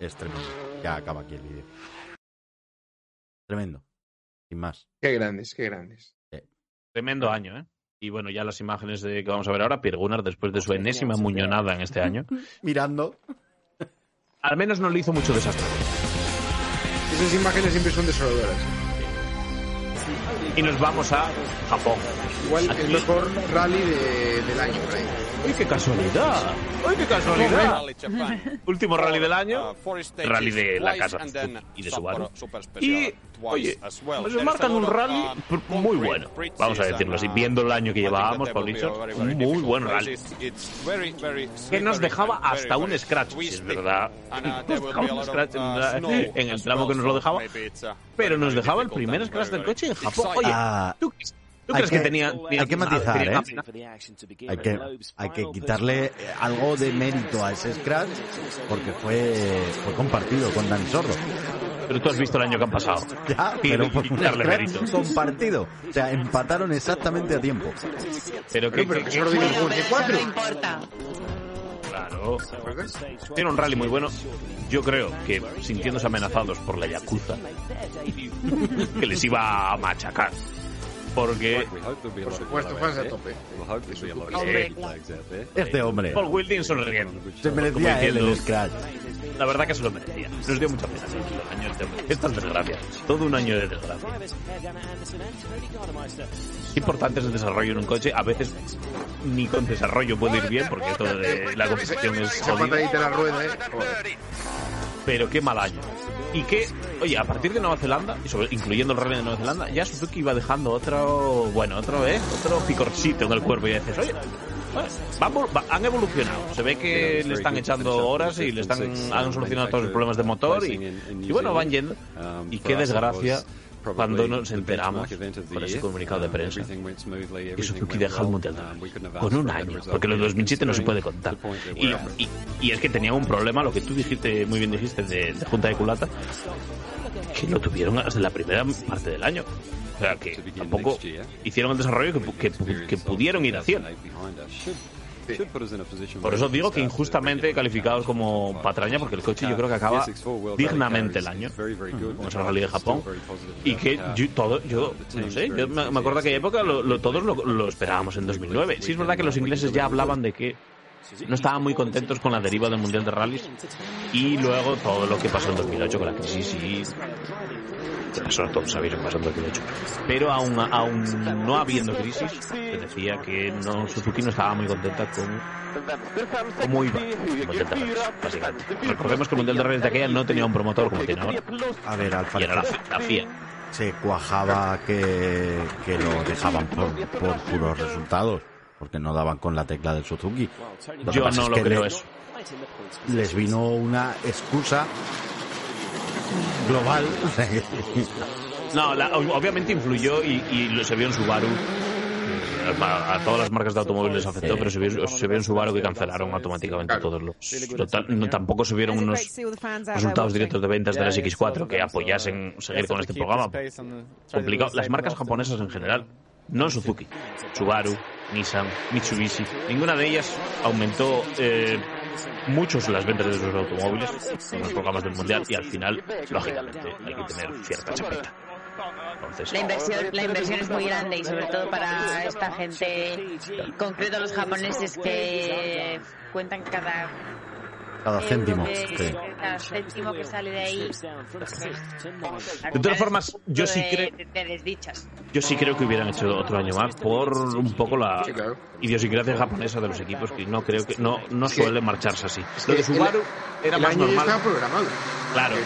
Es, es tremendo. Ya acaba aquí el vídeo. Tremendo. Sin más. Qué grandes, qué grandes. Tremendo año, ¿eh? Y bueno, ya las imágenes de que vamos a ver ahora, Pierre Gunnar, después de su enésima muñonada en este año, Mirando. al menos no le hizo mucho desastre. Esas imágenes siempre son desoladoras. Y nos vamos a Japón. Igual Aquí- el mejor rally de- del año, por ahí. ¡Uy, qué casualidad! ¡Uy, qué casualidad! Último rally del año, rally de la casa y de Subaru. Y, oye, nos marcan un rally muy bueno. Vamos a decirlo así, viendo el año que llevábamos, Paulito, un muy buen rally. Que nos dejaba hasta un scratch, si es verdad. Nos dejaba un scratch en, la- en el tramo que nos lo dejaba. Pero nos dejaba el primer scratch del coche en Japón. Oye, Ah, ¿tú, tú hay crees que, tenía, hay que matizar, ¿eh? Hay que, hay que quitarle algo de mérito a ese scratch porque fue, fue compartido con Dani Sordo. Pero tú has visto el año que han pasado. Ya, pero por un quitarle mérito. compartido. O sea, empataron exactamente a tiempo. Pero que, Pero que- no importa. Claro. Tiene un rally muy bueno. Yo creo que sintiéndose amenazados por la Yakuza, que les iba a machacar. Porque Por supuesto, fans a tope. Hombre, Este hombre Paul Wilding sonriendo. se merecía él el scratch. La verdad que se lo merecía. Nos dio mucha pena. Estas desgracias. Todo un año de desgracia. Qué importante es el desarrollo en un coche. A veces ni con desarrollo puede ir bien porque esto de la competición es rueda, eh. Pero qué mal año. Y que, oye, a partir de Nueva Zelanda, y sobre, incluyendo el rally de Nueva Zelanda, ya Suzuki iba dejando otro, bueno, otro, ¿eh? Otro picorcito en el cuerpo. Y dices, oye, bueno, vamos- va- han evolucionado. Se ve que le están echando horas y le están, han solucionado todos los problemas de motor y, y bueno, van yendo. Y qué desgracia cuando nos enteramos por ese comunicado de prensa que Suzuki deja el Mundial de Rallys. con un año, porque lo de 2007 no se puede contar. Y, y, y es que tenía un problema, lo que tú dijiste, muy bien dijiste, de, de Junta de Culata, que lo tuvieron hasta la primera parte del año. O sea, que tampoco hicieron el desarrollo que, que, que pudieron ir haciendo. Por eso digo que injustamente calificados como patraña, porque el coche yo creo que acaba dignamente el año, como es el Rally de Japón, y que yo, todo, yo no sé, yo me, me acuerdo que aquella época lo, lo- todos lo, lo esperábamos en 2009. Sí es verdad que los ingleses ya hablaban de que no estaban muy contentos con la deriva del Mundial de Rallys. Y luego todo lo que pasó en 2008 con la crisis y eso todos sabéis lo que pasó en 2008 pero aún, aún no habiendo crisis se decía que no, Suzuki no estaba muy contenta con cómo iba el Mundial de Rallys básicamente. Recordemos que el Mundial de Rallys de aquella no tenía un promotor como tiene ahora. A ver, Alfa y era la, la FIA se cuajaba que, que lo dejaban por, por puros resultados, porque no daban con la tecla del Suzuki. Lo yo no es lo que creo le- eso. Les vino una excusa global. No, la- ob- obviamente influyó y, y lo- se vio en Subaru. A, a todas las marcas de automóviles les afectó, Sí. pero se vio, se vio en Subaru que cancelaron automáticamente todos los. no, tampoco se vieron unos resultados directos de ventas de las X4 que apoyasen seguir con este programa. Complicado. Las marcas japonesas en general, no Suzuki, Subaru, Nissan, Mitsubishi, ninguna de ellas aumentó eh, muchos las ventas de sus automóviles en los programas del mundial y al final, lógicamente, hay que tener cierta chapeta. Entonces, La inversión, la inversión es muy grande y sobre todo para esta gente, en concreto los japoneses que cuentan cada Cada euro céntimo. que- sí. cada céntimo que sale de ahí. De todas formas, yo sí creo-. Yo sí creo que hubieran hecho otro año más por un poco la Sí, claro. idiosincrasia japonesa de los equipos que no creo que no no suele marcharse así. Lo de Subaru el- era más normal. programado. Claro.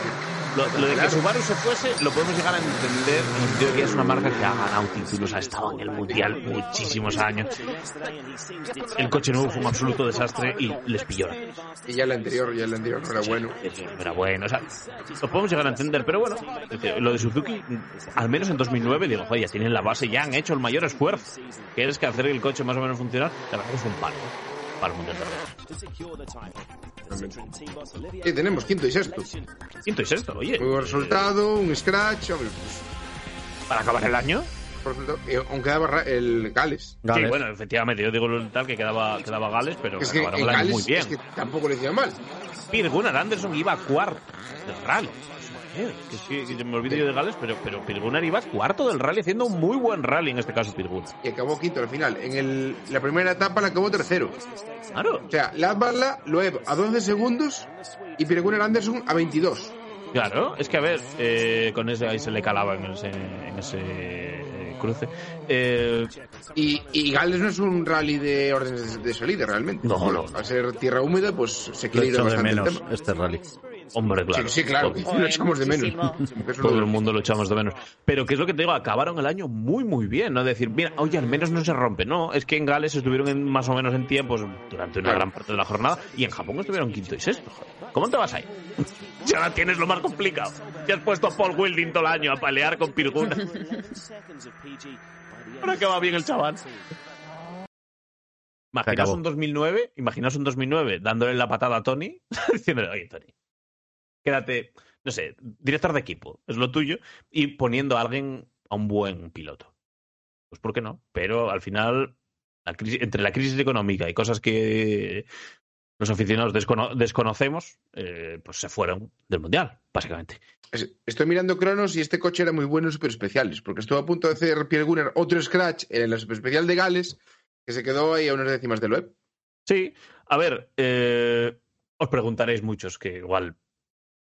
Lo, lo de que. Subaru se fuese lo podemos llegar a entender sentido de que es una marca que ha ganado títulos, ha estado en el mundial muchísimos años. El coche nuevo fue un absoluto desastre y les pilló. Y ya el anterior, ya el anterior no era bueno. Era bueno, o sea, lo podemos llegar a entender, pero bueno, lo de Suzuki, al menos en 2009, digo, joder, ya tienen la base, ya han hecho el mayor esfuerzo, que es que hacer el coche más o menos funcionar, la verdad es un palo para el Mundial de. Sí, tenemos quinto y sexto. Quinto y sexto, oye, Muy buen resultado, un scratch, hombre, pues, para acabar el año. por. Y aún quedaba ra- el Gales. Sí, Gales. bueno, efectivamente, yo digo lo tal que quedaba, quedaba Gales, pero Es que acabaron el año Gales muy bien. es que tampoco le hacía mal. Peter Gunnar Anderson iba cuarto del rally. Eh, Que sí, que me olvido yo de Gales, pero, pero Peter Gunnar iba cuarto del rally, haciendo un muy buen rally en este caso, Peter Gunnar. Y acabó quinto al final. En el, la primera etapa la acabó tercero. Claro. O sea, Latvala, Loeb a 12 segundos y Peregrine Anderson a 22. Claro, es que a ver, eh, con ese ahí se le calaba en ese, en ese eh, cruce. Eh, Y, y Gales no es un rally de órdenes de, de salida realmente. No, Bueno, no. Al ser tierra húmeda, pues se equilibra de bastante el menos tema. este rally. Hombre, claro. Sí, sí, claro, lo echamos de menos. todo el mundo lo echamos de menos. Pero ¿qué es lo que te digo? Acabaron el año muy, muy bien, ¿no? Decir, mira, oye, al menos no se rompe. No, es que en Gales estuvieron en- más o menos en tiempos durante una gran parte de la jornada y en Japón estuvieron quinto y sexto. joder. ¿Cómo te vas ahí? Ahora tienes lo más complicado. Te has puesto a Paul Wilding todo el año a pelear con Pirguna. Ahora que va bien el chaval. Imaginaos un 2009, imaginaos un 2009 dándole la patada a Tony, diciéndole, oye, Tony, quédate, no sé, director de equipo, es lo tuyo, y poniendo a alguien, a un buen piloto. Pues ¿por qué no? Pero al final, la crisis- entre la crisis económica y cosas que los aficionados descono- desconocemos, eh, pues se fueron del Mundial, básicamente. Es- Estoy mirando cronos y este coche era muy bueno en super especiales, porque estuvo a punto de hacer Pierre Gunnar otro scratch en la super especial de Gales, que se quedó ahí a unas décimas del web. Sí, a ver, eh, os preguntaréis muchos que igual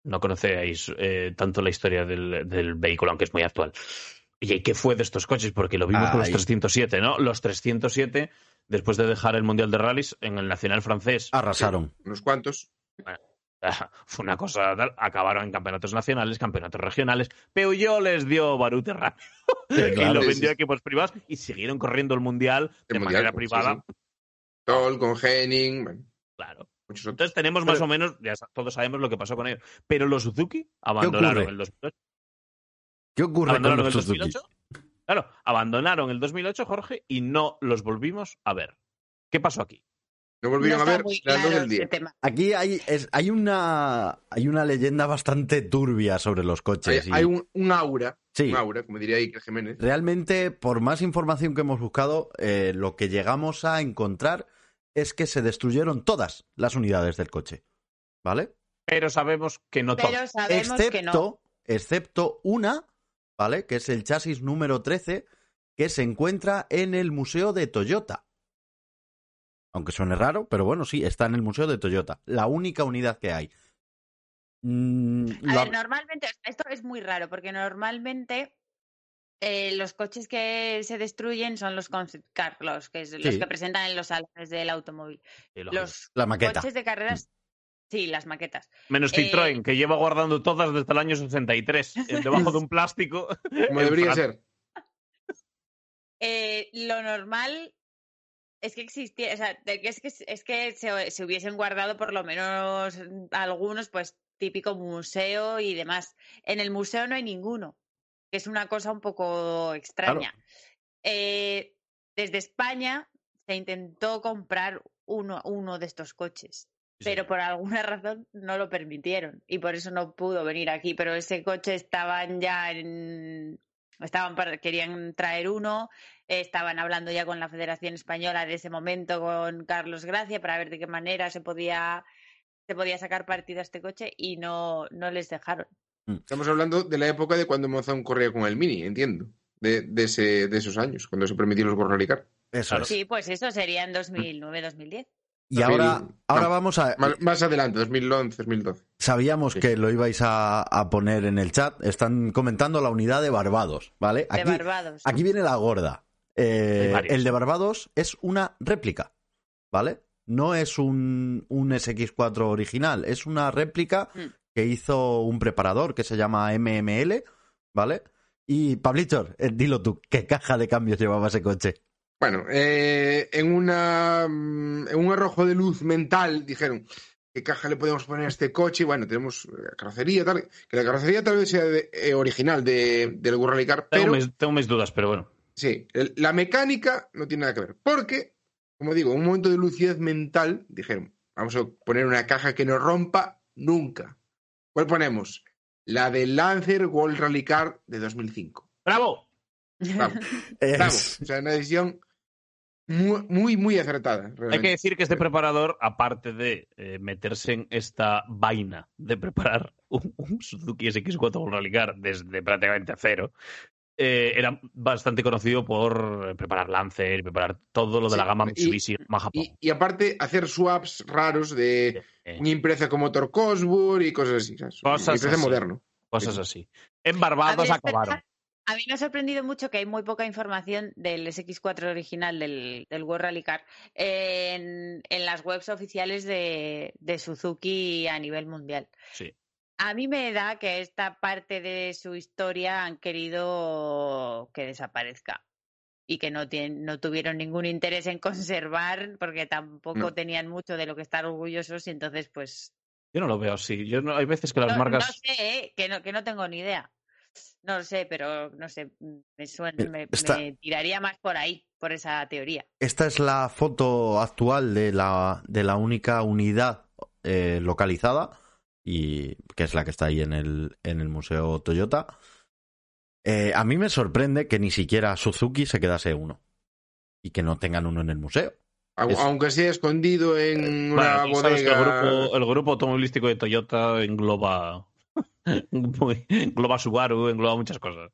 no conocéis eh, tanto la historia del, del vehículo, aunque es muy actual. Oye, ¿y qué fue de estos coches? Porque lo vimos con los Ay. 307, ¿no? Los 307, después de dejar el Mundial de Rallys en el Nacional francés, Arrasaron. Unos cuantos. ah, fue una cosa tal, acabaron en campeonatos nacionales, campeonatos regionales, Peugeot les dio barute rápido y claro, lo vendió a sí. equipos privados y siguieron corriendo el Mundial de Mundial, manera privada. sí. Toll con Henning, bueno, Claro. Muchos otros. Entonces tenemos Pero- más o menos, ya todos sabemos lo que pasó con ellos. Pero los Suzuki abandonaron el 2008. ¿Qué ocurre con Abandonaron los el Suzuki? 2008. Claro, abandonaron el 2008, Jorge, y no los volvimos a ver. ¿Qué pasó aquí? No No volvieron a ver claro del día. ese tema. Aquí hay, es- hay, una, hay una leyenda bastante turbia sobre los Hay, coches. y hay un, un aura, Sí. un aura, como diría Iker Jiménez. Realmente, por más información que hemos buscado, eh, lo que llegamos a encontrar es que se destruyeron todas las unidades del coche. ¿Vale? Pero sabemos que no Pero todos. sabemos que no. excepto, excepto una, ¿vale? Que es el chasis número 13, que se encuentra en el Museo de Toyota. Aunque suene raro, pero bueno, sí, está en el Museo de Toyota. La única unidad que hay. Mm, A lo- ver, normalmente, esto es muy raro, porque normalmente eh, los coches que se destruyen son los concept car, los que, los Sí. que presentan en los salones del automóvil. Sí. Los La maqueta. coches de carreras, sí, las maquetas. Menos eh, Citroën, que lleva guardando todas desde el año 63, eh, debajo de un plástico. Como debería ser. Eh, lo normal es que existiera, o sea, de que es que, es que se, se hubiesen guardado por lo menos algunos, pues típico museo y demás. En el museo no hay ninguno, que es una cosa un poco extraña. Eh, desde España se intentó comprar uno, uno de estos coches, Sí. pero por alguna razón no lo permitieron y por eso no pudo venir aquí. Pero ese coche estaban ya en. Estaban para- querían traer uno, estaban hablando ya con la Federación Española de ese momento, con Carlos Gracia, para ver de qué manera se podía, se podía sacar partido a este coche y no, no les dejaron. Estamos hablando de la época de cuando Monzón corría con el Mini, entiendo. De, de, ese, de esos años, cuando se permitió los World Rally Car. Eso Claro. es. Sí, pues eso sería en 2009-2010. Y ahora, 2000, ahora no, vamos a. Más, más adelante, 2011, 2012. Sabíamos Sí. que lo ibais a, a poner en el chat. Están comentando la unidad de Barbados, ¿vale? De Barbados. aquí viene la gorda. Eh, el de Barbados es una réplica, ¿vale? No es un, un SX4 original, es una réplica Mm. Que hizo un preparador que se llama MML, ¿vale? Y Pablichor, eh, dilo tú, ¿qué caja de cambios llevaba ese coche? Bueno, eh, en, una, mm, en un arrojo de luz mental dijeron qué caja le podemos poner a este coche. Bueno, tenemos eh, carrocería, tal. Que la carrocería tal vez sea de- eh, original de, del World Rally Car, Tengo, pero mis, tengo mis dudas, pero bueno. sí, el- la mecánica no tiene nada que ver. Porque, como digo, en un momento de lucidez mental dijeron, vamos a poner una caja que no rompa nunca. ¿Cuál ponemos? La del Lancer World Rally Car de 2005. ¡Bravo! Vamos, Es- vamos. O sea, una decisión muy, muy, muy acertada. Hay realmente. que decir que este preparador, aparte de eh, meterse en esta vaina de preparar un, un Suzuki SX4 World Rally Car desde prácticamente cero, eh, era bastante conocido por preparar Lancer y preparar todo lo de Sí, la gama y- Mitsubishi Yamaha Japón. Y, y aparte, hacer swaps raros de una empresa como motor Cosworth y cosas así. ¿sabes? Cosas así. moderno. Cosas Sí. así. En Barbados acabaron. verdad, A mí me ha sorprendido mucho que hay muy poca información del SX4 original del, del World Rally Car en, en las webs oficiales de, de Suzuki a nivel mundial. Sí. A mí me da que esta parte de su historia han querido que desaparezca y que no, tienen, no tuvieron ningún interés en conservar porque tampoco No. tenían mucho de lo que estar orgullosos y entonces pues Yo no lo veo así. Yo no- hay veces que las no, marcas. no sé, ¿eh? que, no, que no tengo ni idea. No lo sé, pero no sé, me, suena, me, Está- me tiraría más por ahí, por esa teoría. Esta es la foto actual de la, de la única unidad eh, localizada, y que es la que está ahí en el, en el Museo Toyota. Eh, a mí me sorprende que ni siquiera Suzuki se quedase uno y que no tengan uno en el museo. Es- Aunque sea escondido en una Bueno, tú sabes que el bodega. grupo, el grupo automovilístico de Toyota engloba. engloba Subaru, engloba muchas cosas.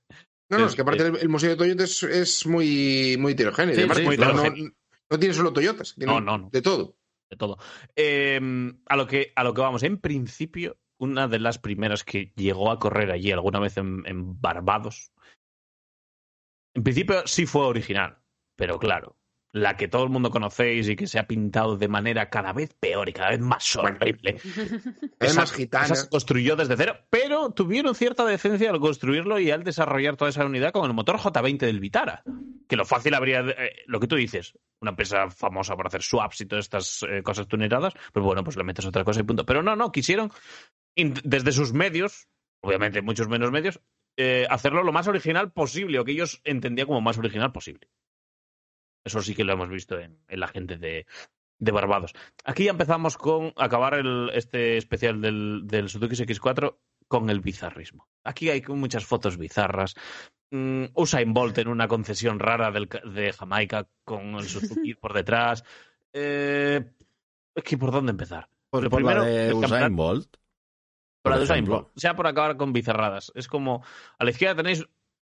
No, no, es que aparte el, el Museo de Toyota es, es muy, muy heterogéneo. Sí, sí, no- no, heterogéneo. no tiene solo Toyotas, tiene No, no, no. de todo. De todo. Eh, a, lo que, a lo que vamos, en principio, una de las primeras que llegó a correr allí alguna vez en Barbados, en principio sí fue original, pero claro, la que todo el mundo conocéis y que se ha pintado de manera cada vez peor y cada vez más horrible. Además, Esa- gitana. esa se construyó desde cero, pero tuvieron cierta decencia al construirlo y al desarrollar toda esa unidad con el motor J20 del Vitara. Que lo fácil habría, eh, lo que tú dices, una empresa famosa por hacer swaps y todas estas eh, cosas tuneradas, pues bueno, pues le metes otra cosa y punto. Pero no, no, quisieron desde sus medios, obviamente muchos menos medios, eh, hacerlo lo más original posible o que ellos entendían como más original posible. Eso sí que lo hemos visto en, en la gente de, de Barbados. Aquí ya empezamos con acabar el, este especial del, del Suzuki X4 con el bizarrismo. Aquí hay muchas fotos bizarras. Mm, Usain Bolt en una concesión rara del de Jamaica con el Suzuki por detrás. Eh, es que por dónde empezar. Pues Lo por la primero, de Usain Bolt. por la de Usain. Bolt. O sea, por acabar con bizarradas. Es como. A la izquierda tenéis.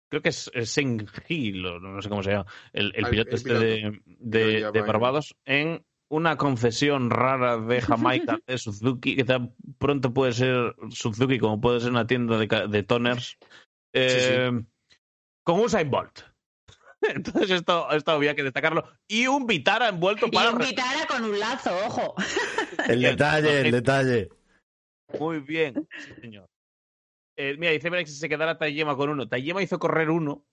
Creo que es, es Sen Hill, o no sé cómo se llama. El, el el- piloto el este de, Barbados en una concesión rara de Jamaica de Suzuki, que tan pronto puede ser Suzuki como puede ser una tienda de, ca- de toners. eh, Con Usain Bolt. Entonces esto, esto había que destacarlo. Y un Vitara envuelto Y para... un Vitara con un lazo, ojo. El detalle, el detalle. Muy bien, sí, señor. Eh, mira, dice que se quedara Tayema con uno. Tayema hizo correr uno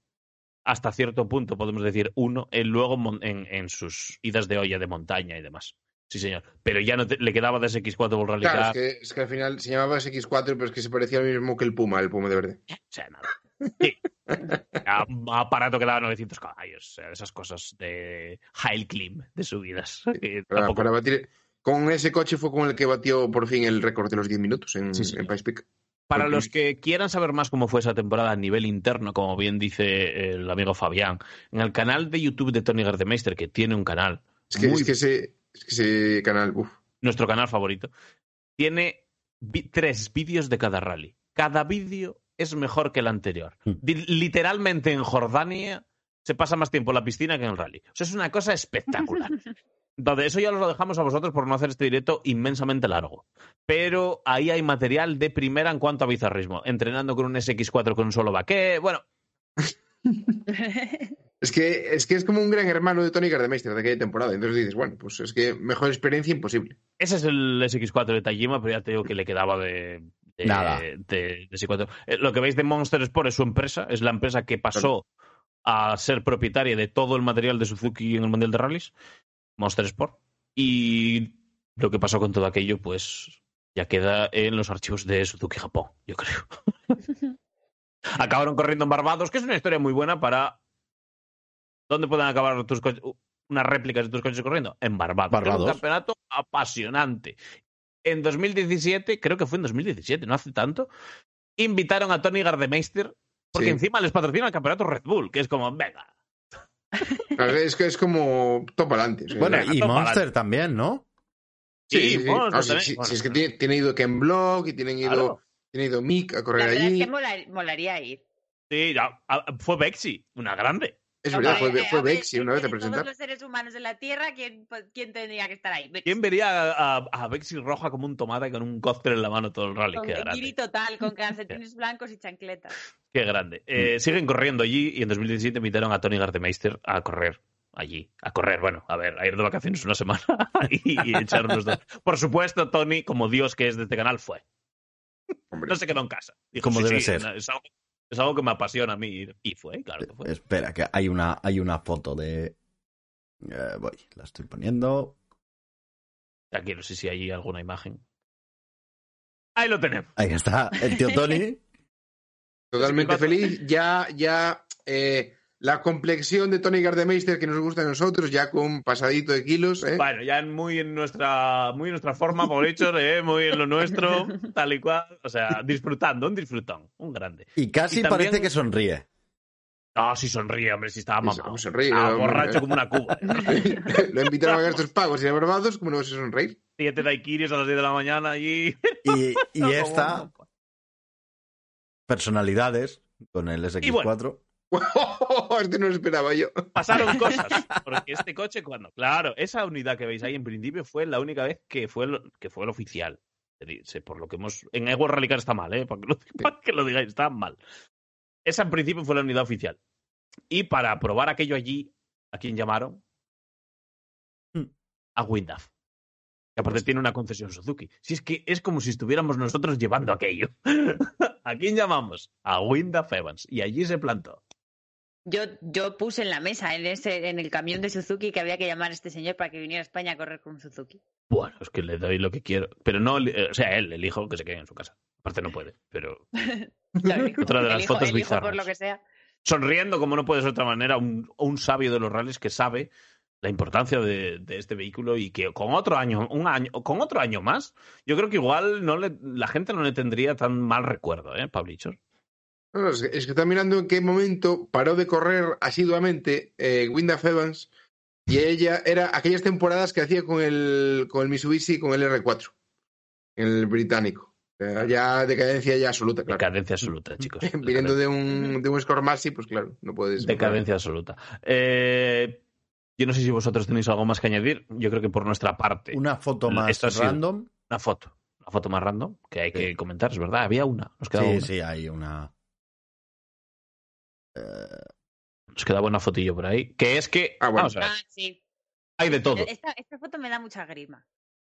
hasta cierto punto, podemos decir uno, eh, luego en, en sus idas de olla de montaña y demás. Sí, señor. Pero ya no te- le quedaba de ese X4 World Rally Claro, es que, es que al final se llamaba X4, pero es que se parecía lo mismo que el Puma, el Puma de verde. O sea, nada. Sí. Un aparato que daba 900 caballos. O sea, esas cosas de High Climb, de subidas. Para, tampoco- para batir. Con ese coche fue con el que batió por fin el récord de los 10 minutos en, Sí, en Peak. Para los que quieran saber más cómo fue esa temporada a nivel interno, como bien dice el amigo Fabián, en el canal de YouTube de Tony Gardemeister, que tiene un canal, Es que, muy- es que ese, es que ese canal, uf. nuestro canal favorito, tiene vi- tres vídeos de cada rally. Cada vídeo es mejor que el anterior. Mm. Di- Literalmente en Jordania se pasa más tiempo en la piscina que en el rally. O sea, es una cosa espectacular. Entonces, eso ya os lo dejamos a vosotros por no hacer este directo inmensamente largo. Pero ahí hay material de primera en cuanto a bizarrismo. Entrenando con un SX4 con un solo baquet. Bueno, Es que, es que es como un gran hermano de Tony Gardemeister de aquella temporada. Entonces dices, bueno, pues es que mejor experiencia imposible. ese es el SX4 de Tajima, pero ya te digo que le quedaba de. de- Nada. De, de SX4. Eh, Lo que veis de Monster Sport es su empresa, es la empresa que pasó a ser propietaria de todo el material de Suzuki en el Mundial de Rallys, Monster Sport. Y lo que pasó con todo aquello, pues ya queda en los archivos de Suzuki Japón, yo creo. Acabaron corriendo en Barbados, que es una historia muy buena para. ¿Dónde pueden acabar tus coches? Unas réplicas de tus coches corriendo? En Barbados. es un campeonato apasionante. En 2017, creo que fue en 2017, no hace tanto, invitaron a Tony Gardemeister, porque Sí. encima les patrocina el campeonato Red Bull, que es como, venga. Es que es como top adelante. Bueno, y Monster también, ¿no? Sí, Sí. Monster No, Bueno, sí, es que tiene, tiene ido Ken Block y tienen ido, Claro. tiene ido Mick a La correr verdad allí. es que mola- molaría ir. Sí, ya, ah, fue Bexy, una grande. Es verdad, fue, fue una vez a de presentar. Todos los seres humanos de la Tierra, ¿quién, pues, quién tendría que estar ahí? ¿Quién vería a, a, roja como un tomate con un cóctel en la mano todo el rally? Con Qué total, con calcetines blancos y chancletas. Qué grande. Eh, siguen corriendo allí y en 2017 invitaron a Tony Gardemeister a correr allí. A correr, bueno, a ver, a ir de vacaciones una semana y, y echar unos dos. Por supuesto, Tony, como Dios que es de este canal, fue. Hombre. No se quedó en casa. Dijo, Como "Sí, debe sí, ser. Es algo, es algo que me apasiona a mí. ir". Y fue, claro que fue. Espera, que hay una, hay una foto de. Eh, voy, la estoy poniendo. Aquí no sé si hay alguna imagen. Ahí lo tenemos. Ahí está, el tío Tony. Totalmente feliz. Ya, ya, eh, la complexión de Tony Gardemeister que nos gusta a nosotros, ya con pasadito de kilos, ¿eh? Bueno, ya en- muy en nuestra, muy en nuestra forma, por hecho, ¿eh? muy en lo nuestro, tal y cual. O sea, disfrutando, un disfrutón, un grande. Y casi Y también- parece que sonríe. No, si sonríe, hombre, si estaba Sí, mamado. sonríe, Estaba hombre. borracho como una cuba. Lo invitaron a gastos pagos y a Barbados, ¿cómo no vas a sonreír? Siete daiquiris a las 10 de la mañana y... Y, y esta, personalidades con el SX4. Este no lo esperaba yo. Pasaron cosas. Porque este coche, cuando. Claro, esa unidad que veis ahí en principio fue la única vez que fue el, que fue el oficial. Por lo que hemos. En Ego Rally Car está mal, ¿eh? Para que, lo, para que lo digáis, está mal. Esa en principio fue la unidad oficial. Y para probar aquello allí, ¿a quién llamaron? Hmm. A Windaf. Que aparte tiene una concesión Suzuki. Si es que es como si estuviéramos nosotros llevando aquello. ¿A quién llamamos? A Windaf Evans. Y allí se plantó. Yo, yo puse en la mesa, en, ese, en el camión de Suzuki, que había que llamar a este señor para que viniera a España a correr con Suzuki. Bueno, es que le doy lo que quiero. Pero no, o sea, él, el hijo, que se quede en su casa. Aparte no puede, pero Otra de las fotos por bizarras. lo que sea. sonriendo como no puede ser de otra manera, un, un sabio de los rallies que sabe la importancia de, de este vehículo y que con otro año, un año, con otro año más, yo creo que igual no le, la gente no le tendría tan mal recuerdo, ¿eh, Pablichos? No, no, es, que, es que está mirando en qué momento paró de correr asiduamente eh, Windaf Evans y ella era aquellas temporadas que hacía con el, con el Mitsubishi con el R4, el británico. Ya decadencia ya absoluta, claro. Decadencia absoluta, chicos. Viniendo de un, de un Score Maxi, pues claro, no puedes. Decadencia absoluta. Eh, yo no sé si vosotros tenéis algo más que añadir. Yo creo que por nuestra parte. Una foto más random. Una foto. Una foto más random que hay que comentar, es verdad. Había una. Nos Sí, una. sí, hay una. Nos quedaba una fotillo por ahí. Que es que. Ah, bueno. Vamos a ver. Ah, sí. Hay de todo. Esta, esta foto me da mucha grima.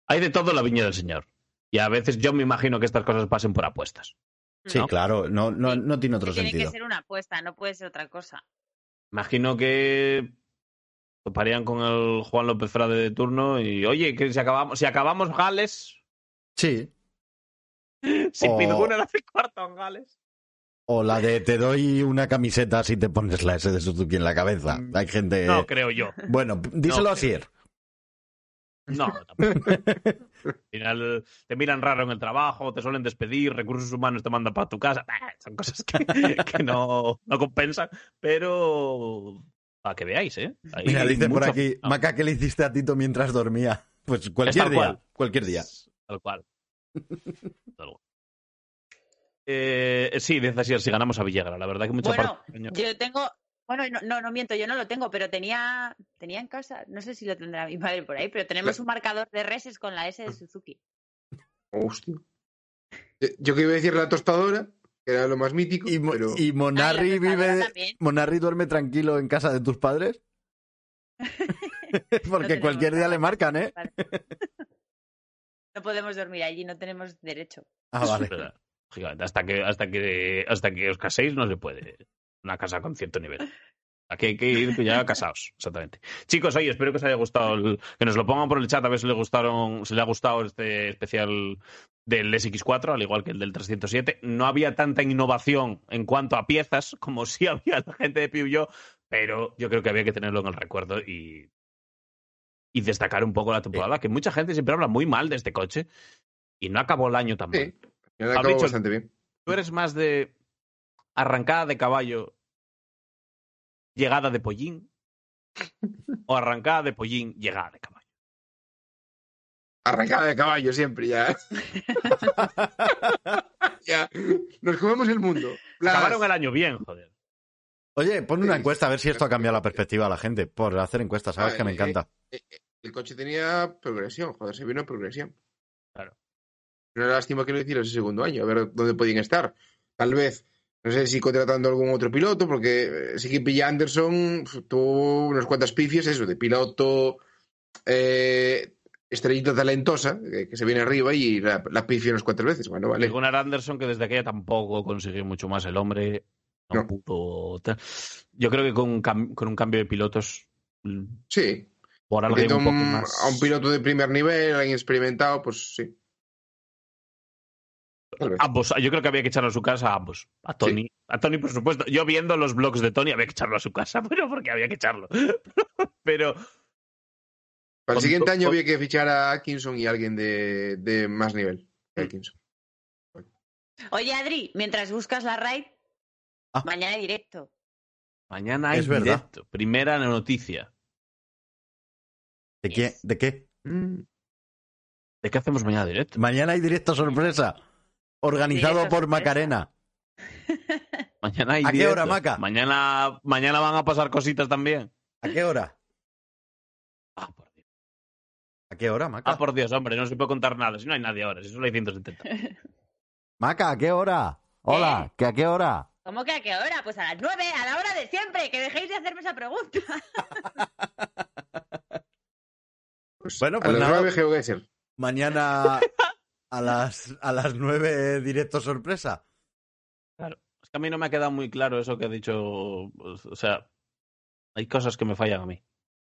Hay de todo en la viña del señor. Y a veces yo me imagino que estas cosas pasen por apuestas. Sí, claro, no, no, no tiene otro Tiene sentido. que ser una apuesta, no puede ser otra cosa. Imagino que toparían con el Juan López Frade de turno y, oye, que si acabamos, si acabamos Gales, Sí. si O- Pitbull hace cuarto en Gales. O la de te doy una camiseta si te pones la S de Suzuki en la cabeza. Hay gente. No, creo yo. Bueno, díselo No, a Sier. No, tampoco. Al final te miran raro en el trabajo, te suelen despedir, recursos humanos te mandan para tu casa. Ah, Son cosas que, que no, no compensan, pero para que veáis, ¿eh? Mira, dice por aquí, no, Maca, ¿qué le hiciste a Tito mientras dormía? Pues cualquier día. cual. Cualquier día. Tal cual. Tal cual. Eh, sí, dice así, si ganamos a Villagra. La verdad que mucha Bueno, parte- yo tengo. Bueno, no, no, no miento, yo no lo tengo, pero tenía, tenía en casa, no sé si lo tendrá mi madre por ahí, pero tenemos un marcador de reses con la S de Suzuki. Hostia. Eh, Yo que iba a decir la tostadora, que era lo más mítico, ¿Y, Mo- pero... y Monarri vive. también. ¿Monarri duerme tranquilo en casa de tus padres? Porque cualquier día le marcan, ¿eh? No podemos dormir allí, no tenemos derecho. Ah, vale. Lógicamente, hasta que, hasta que hasta que os caséis no se puede. Una casa con cierto nivel. Aquí hay que ir ya casados, exactamente. Chicos, oye, espero que os haya gustado, el- que nos lo pongan por el chat a ver si le gustaron, si le ha gustado este especial del SX4, al igual que el del 307. No había tanta innovación en cuanto a piezas como sí había la gente de Peugeot, pero yo creo que había que tenerlo en el recuerdo y, y destacar un poco la temporada, que mucha gente siempre habla muy mal de este coche y no acabó el año tan mal. La acabo bastante bien. ¿Tú eres más de arrancada de caballo, llegada de pollín? ¿O arrancada de pollín, llegada de caballo? Arrancada de caballo siempre, ya. ya. Nos comemos el mundo. Las- Acabaron el año bien, joder. Oye, pon una encuesta a ver si esto ha cambiado la perspectiva a la gente. Por hacer encuestas, sabes que me eh, encanta. eh, eh, el coche tenía progresión, joder, se vino en progresión. Claro. Una lástima que no hicieron ese segundo año, a ver dónde podían estar. Tal vez, no sé si contratando algún otro piloto, porque sí que Pilla Anderson tuvo unas cuantas pifias, eso, de piloto eh, estrellita talentosa, que, que se viene arriba y la, la pifia unas cuantas veces. Bueno, vale. Gunnar Anderson, que desde aquella tampoco consiguió mucho más el hombre. No. Yo creo que con, un cam- con un cambio de pilotos, Sí, por un poco un- más. a un piloto de primer nivel, alguien experimentado, pues sí. Tal vez. Ambos, yo creo que había que echarlo a su casa a ambos. A Tony. A Tony, por supuesto. Yo viendo los blogs de Tony había que echarlo a su casa, pero porque había que echarlo. pero Para el siguiente año había que fichar a Atkinson y alguien de, de más nivel. Mm. Atkinson. Oye, Adri, mientras buscas la raid, Ah. mañana directo. mañana hay Es verdad. directo. Primera noticia. ¿De qué? ¿De qué? Mm. ¿De qué hacemos mañana directo? Mañana hay directo sorpresa. Organizado por sorpresa. Macarena. Mañana hay ¿A qué hora, Maca? Mañana, mañana van a pasar cositas también. ¿A qué hora? Ah, por Dios. ¿A qué hora, Maca? Ah, por Dios, hombre, no se puede contar nada. Si no hay nadie ahora, si solo hay 170. Maca, ¿a qué hora? Hola, ¿Eh? ¿que a qué hora? ¿Cómo que a qué hora? Pues a las nueve, a la hora de siempre. Que dejéis de hacerme esa pregunta. Pues Bueno, a pues las nada. Mañana a las, a las 9 directo sorpresa. Claro. Es que a mí no me ha quedado muy claro eso que ha dicho. pues, O sea, hay cosas que me fallan a mí.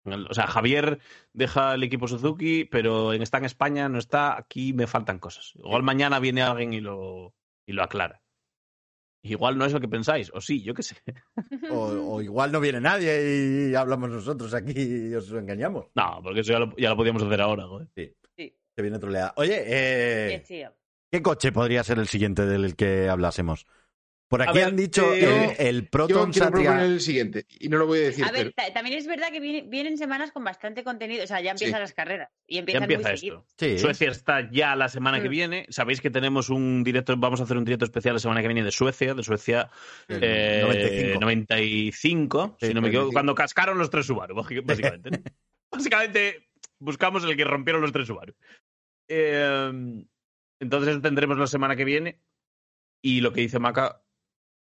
O sea, Javier deja el equipo Suzuki, pero en- está en España, no está. Aquí me faltan cosas. Igual mañana viene alguien y lo, y lo aclara. Igual no es lo que pensáis, o sí, yo qué sé. O, o igual no viene nadie y hablamos nosotros aquí y os engañamos. No, porque eso ya lo, ya lo podíamos hacer ahora, joder. Sí. Sí. Que viene troleada. Oye, eh. ¿qué coche podría ser el siguiente del que hablásemos? Por aquí ver, han dicho eh, el, el Proton Satria. el siguiente, y no lo voy a decir, A ver, pero también es verdad que viene- vienen semanas con bastante contenido. O sea, ya empiezan Sí. las carreras. Y Ya empiezan empieza muy esto. Sí. Suecia está ya la semana que Mm. viene. Sabéis que tenemos un directo, vamos a hacer un directo especial la semana que viene de Suecia, de Suecia El eh, 95. 95, Sí, si no me equivoco, 95. cuando cascaron los tres Subaru, básic- básicamente. básicamente buscamos el que rompieron los tres Subaru. Eh, entonces tendremos la semana que viene y lo que dice Maca,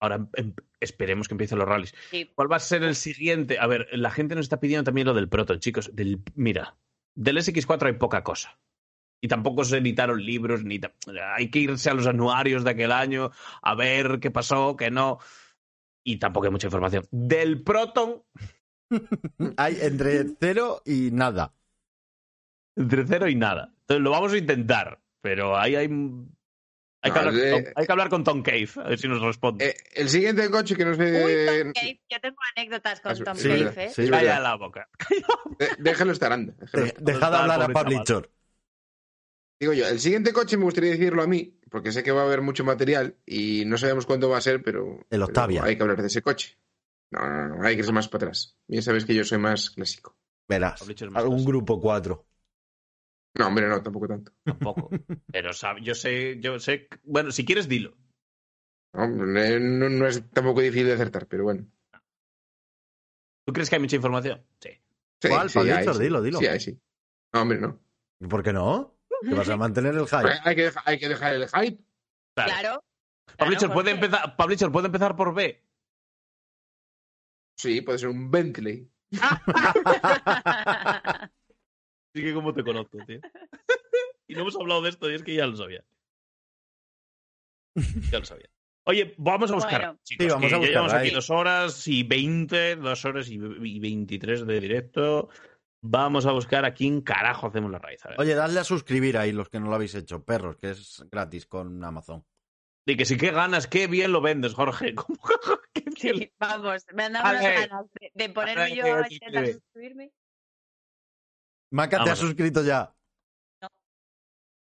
ahora em- em- esperemos que empiecen los rallies. Sí. ¿Cuál va a ser el siguiente? A ver, la gente nos está pidiendo también lo del Proton, chicos. Del, mira, del SX4 hay poca cosa. Y tampoco se editaron libros, ni hay que irse a los anuarios de aquel año a ver qué pasó, qué no. Y tampoco hay mucha información. Del Proton, Hay entre cero y nada. entre cero y nada. Entonces lo vamos a intentar, pero ahí hay. Hay que, hablar, de- hay que hablar con Tom Cave, a ver si nos responde. eh, el siguiente coche que no Uy, sé. Tom Cave. Yo tengo anécdotas con Eso- Tom sí, Cave, verdad, ¿eh? sí, Calla verdad. la boca. de- déjalo estar, anda. déjalo De- dejad hablar a chaval. Pablichor. Digo yo, el siguiente coche me gustaría decirlo a mí, porque sé que va a haber mucho material y no sabemos cuándo va a ser, pero. El Octavia. pero hay que hablar de ese coche. No, no, no, hay que irse más para atrás. Ya sabes que yo soy más clásico. Verás, algún grupo 4. No, hombre, no, tampoco tanto. Tampoco. Pero sabe- yo sé, yo sé. Bueno, si quieres, dilo. No, no, no es tampoco difícil de acertar, pero bueno. ¿Tú crees que hay mucha información? Sí. Sí, ¿Cuál, sí, Pablito? hay. Dilo, dilo. Sí, hay, sí. No, hombre, no. ¿Y por qué no? Que vas a mantener el hype. Hay que, dejar, hay que dejar el hype. Claro. Claro. Claro, ¿puede empezar, Pablichor, ¿puede empezar por B? Sí, puede ser un Bentley. Sí que como te conozco, tío. y no hemos hablado de esto y es que ya lo sabía. Ya lo sabía. Oye, vamos a buscar. Bueno. chicos, Sí, vamos que a buscar, llevamos aquí dos horas y veinte, dos horas y, veintitrés de directo. Vamos a buscar a quién carajo hacemos la raíz. A ver. Oye, dadle a suscribir ahí los que no lo habéis hecho, perros, que es gratis con Amazon. Y que si qué ganas, qué bien lo vendes, Jorge. ¿Cómo? Qué bien Sí, vamos, me han dado unas ganas de, de ponerme yo a intentar suscribirme. Maca, te has suscrito ya. No.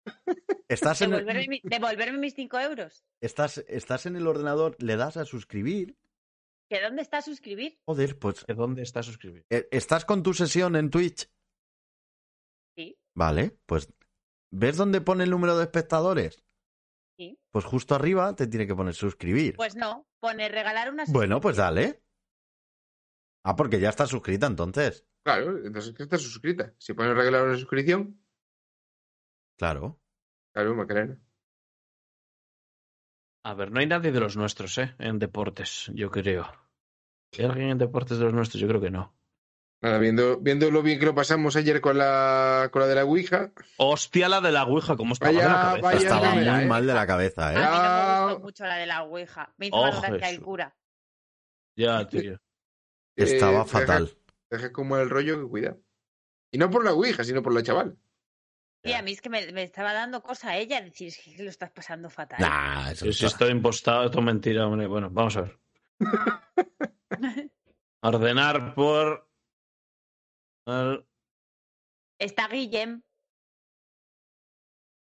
Estás en, el, Devolverme, mi- devolverme mis 5 euros. estás, estás en el ordenador, le das a suscribir. ¿Que dónde está suscribir? Joder, pues ¿De dónde está suscribir? eh, estás con tu sesión en Twitch. Sí, Vale, pues ¿ves dónde pone el número de espectadores? sí. Pues justo arriba te tiene que poner suscribir. Pues no, pone regalar una Bueno, pues dale. Ah, porque ya está suscrita entonces. Claro, entonces que está suscrita. Si pones arreglar una suscripción, Claro. claro, Macarena. A ver, no hay nadie de los nuestros, ¿eh? En deportes, yo creo. ¿Hay alguien en deportes de los nuestros? Yo creo que no. Nada, viendo, viendo lo bien que lo pasamos ayer con la, con la de la Ouija. Hostia, la de la Ouija, ¿cómo estaba Vaya- de la cabeza? vaya Estaba muy ¿eh? mal de la cabeza, A ¿eh? mí no me gustó mucho la de la Ouija. Me hizo Oh, más gracia el cura. Ya, tío. Estaba Eh, fatal. Deja como el rollo que cuida. Y no por la Ouija, sino por la chaval. Y a mí es que me, me estaba dando cosa a ella decir es que lo estás pasando fatal. Nah, eso Sí, sí, está- estoy impostado, esto es mentira, hombre. Bueno, vamos a ver. Ordenar por. el- Está Guillem,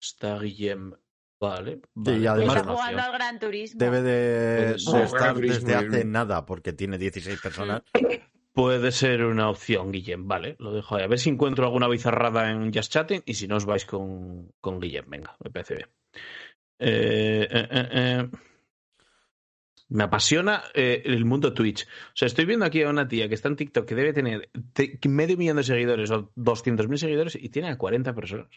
Está Guillem. Vale. Vale, y además- está una jugando al Gran Turismo. Debe de, Puede de ser. estar Turismo, desde hace nada, porque tiene 16 personas. Puede ser una opción, Guillem. Vale, lo dejo ahí. A ver si encuentro alguna bizarrada en Just Chatting y si no os vais con, con Guillem. Venga, me parece bien. Eh, eh, eh, eh. Me apasiona eh, el mundo Twitch. O sea, estoy viendo aquí a una tía que está en TikTok que debe tener te- medio millón de seguidores o 200.000 seguidores y tiene a 40 personas.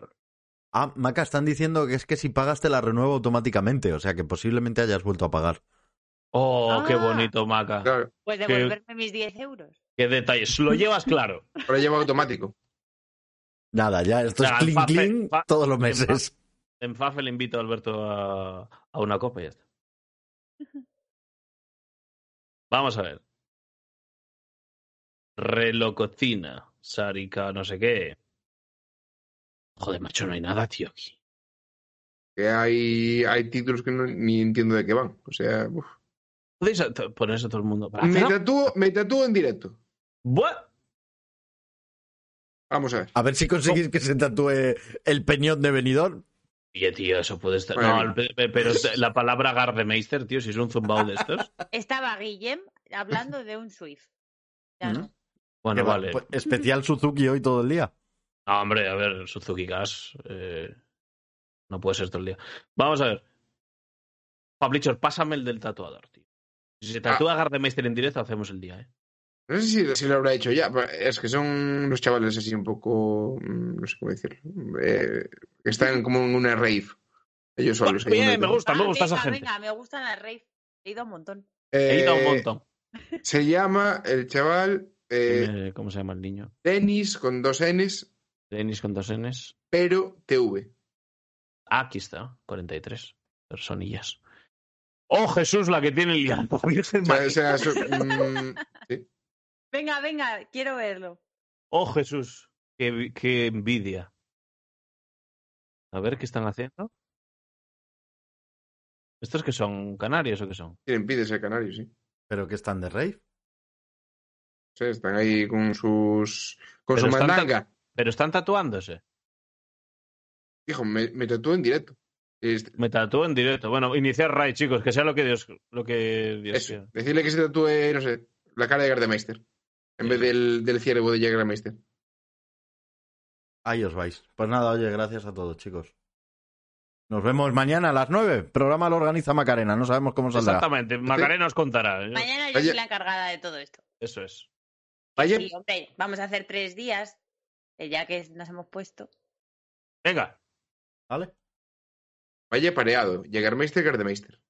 Ah, Maca, están diciendo que es que si pagas te la renueva automáticamente, o sea que posiblemente hayas vuelto a pagar. Oh, qué Ah. bonito, Maca. Claro, Pues devolverme mis 10 euros. Qué detalles. Lo llevas claro. ahora lleva automático. Nada, ya, esto es clean fa- clean fa- todos los meses. En Fafe le invito a Alberto a, a una copa y ya está. Vamos a ver. Relococina, Sarika, no sé qué. Joder, macho, no hay nada, tío, aquí. Que hay, hay títulos que no, ni entiendo de qué van. O sea, uf. Podéis ponerse a todo el mundo. para me, tatúo, me tatúo en directo. Buah. Vamos a ver. A ver si conseguís que se tatúe el peñón de venidor. Oye, tío, eso puede estar. Bueno. No, pero la palabra Gardemeister, tío, si es un zumbao de estos. Estaba Guillem hablando de un Swift. Ya no. Bueno, vale. pues, especial Suzuki hoy todo el día. No, hombre, a ver, Suzuki Gas. eh, no puede ser todo el día. Vamos a ver. Pablichor, pásame el del tatuador, tío. Si se tatúa Gardemeister en directo, hacemos el día, ¿eh? No sé si, si lo habrá hecho ya. Es que son unos chavales así un poco. mm, No sé cómo decirlo. eh, están como en una rave. Ellos solos. en Bien, me gusta, me Ah, gusta venga, esa gente. venga, me gustan las rave. He ido un montón. He ido a un Eh, montón. Se llama el chaval eh, ¿Cómo se llama el niño? Denis con dos Ns, Denis con dos Ns. pero TV. Ah, aquí está, 43 personillas. ¡Oh, Jesús, la que tiene el liado! Virgen O sea, María. o sea, so- mm, sí. Venga, venga, quiero verlo. ¡Oh, Jesús! Qué, qué envidia! A ver qué están haciendo. ¿Estos que son canarios o qué son? Tienen pides el canario, sí. Pero que están de rave. Sea, están ahí con sus. con Pero su están mandanga. Pero están tatuándose. Hijo, me, me tatúo en directo. Me tatúo en directo. Bueno, iniciar Ray, chicos, que sea lo que Dios, lo que Dios eso, quiera. decirle que se tatúe, no sé, la cara de Gardemeister. En vez del, del ciervo de Gardemeister. Ahí os vais. Pues nada, oye, gracias a todos, chicos. Nos vemos mañana a las 9. Programa lo organiza Macarena, no sabemos cómo saldrá. Exactamente, Macarena os contará. ¿eh? Mañana yo soy la encargada de todo esto. Eso es. Vaya, Sí, hombre, vamos a hacer tres días, eh, ya que nos hemos puesto. Venga. ¿Vale? vaya pareado. Jägermeister, Gardemeister.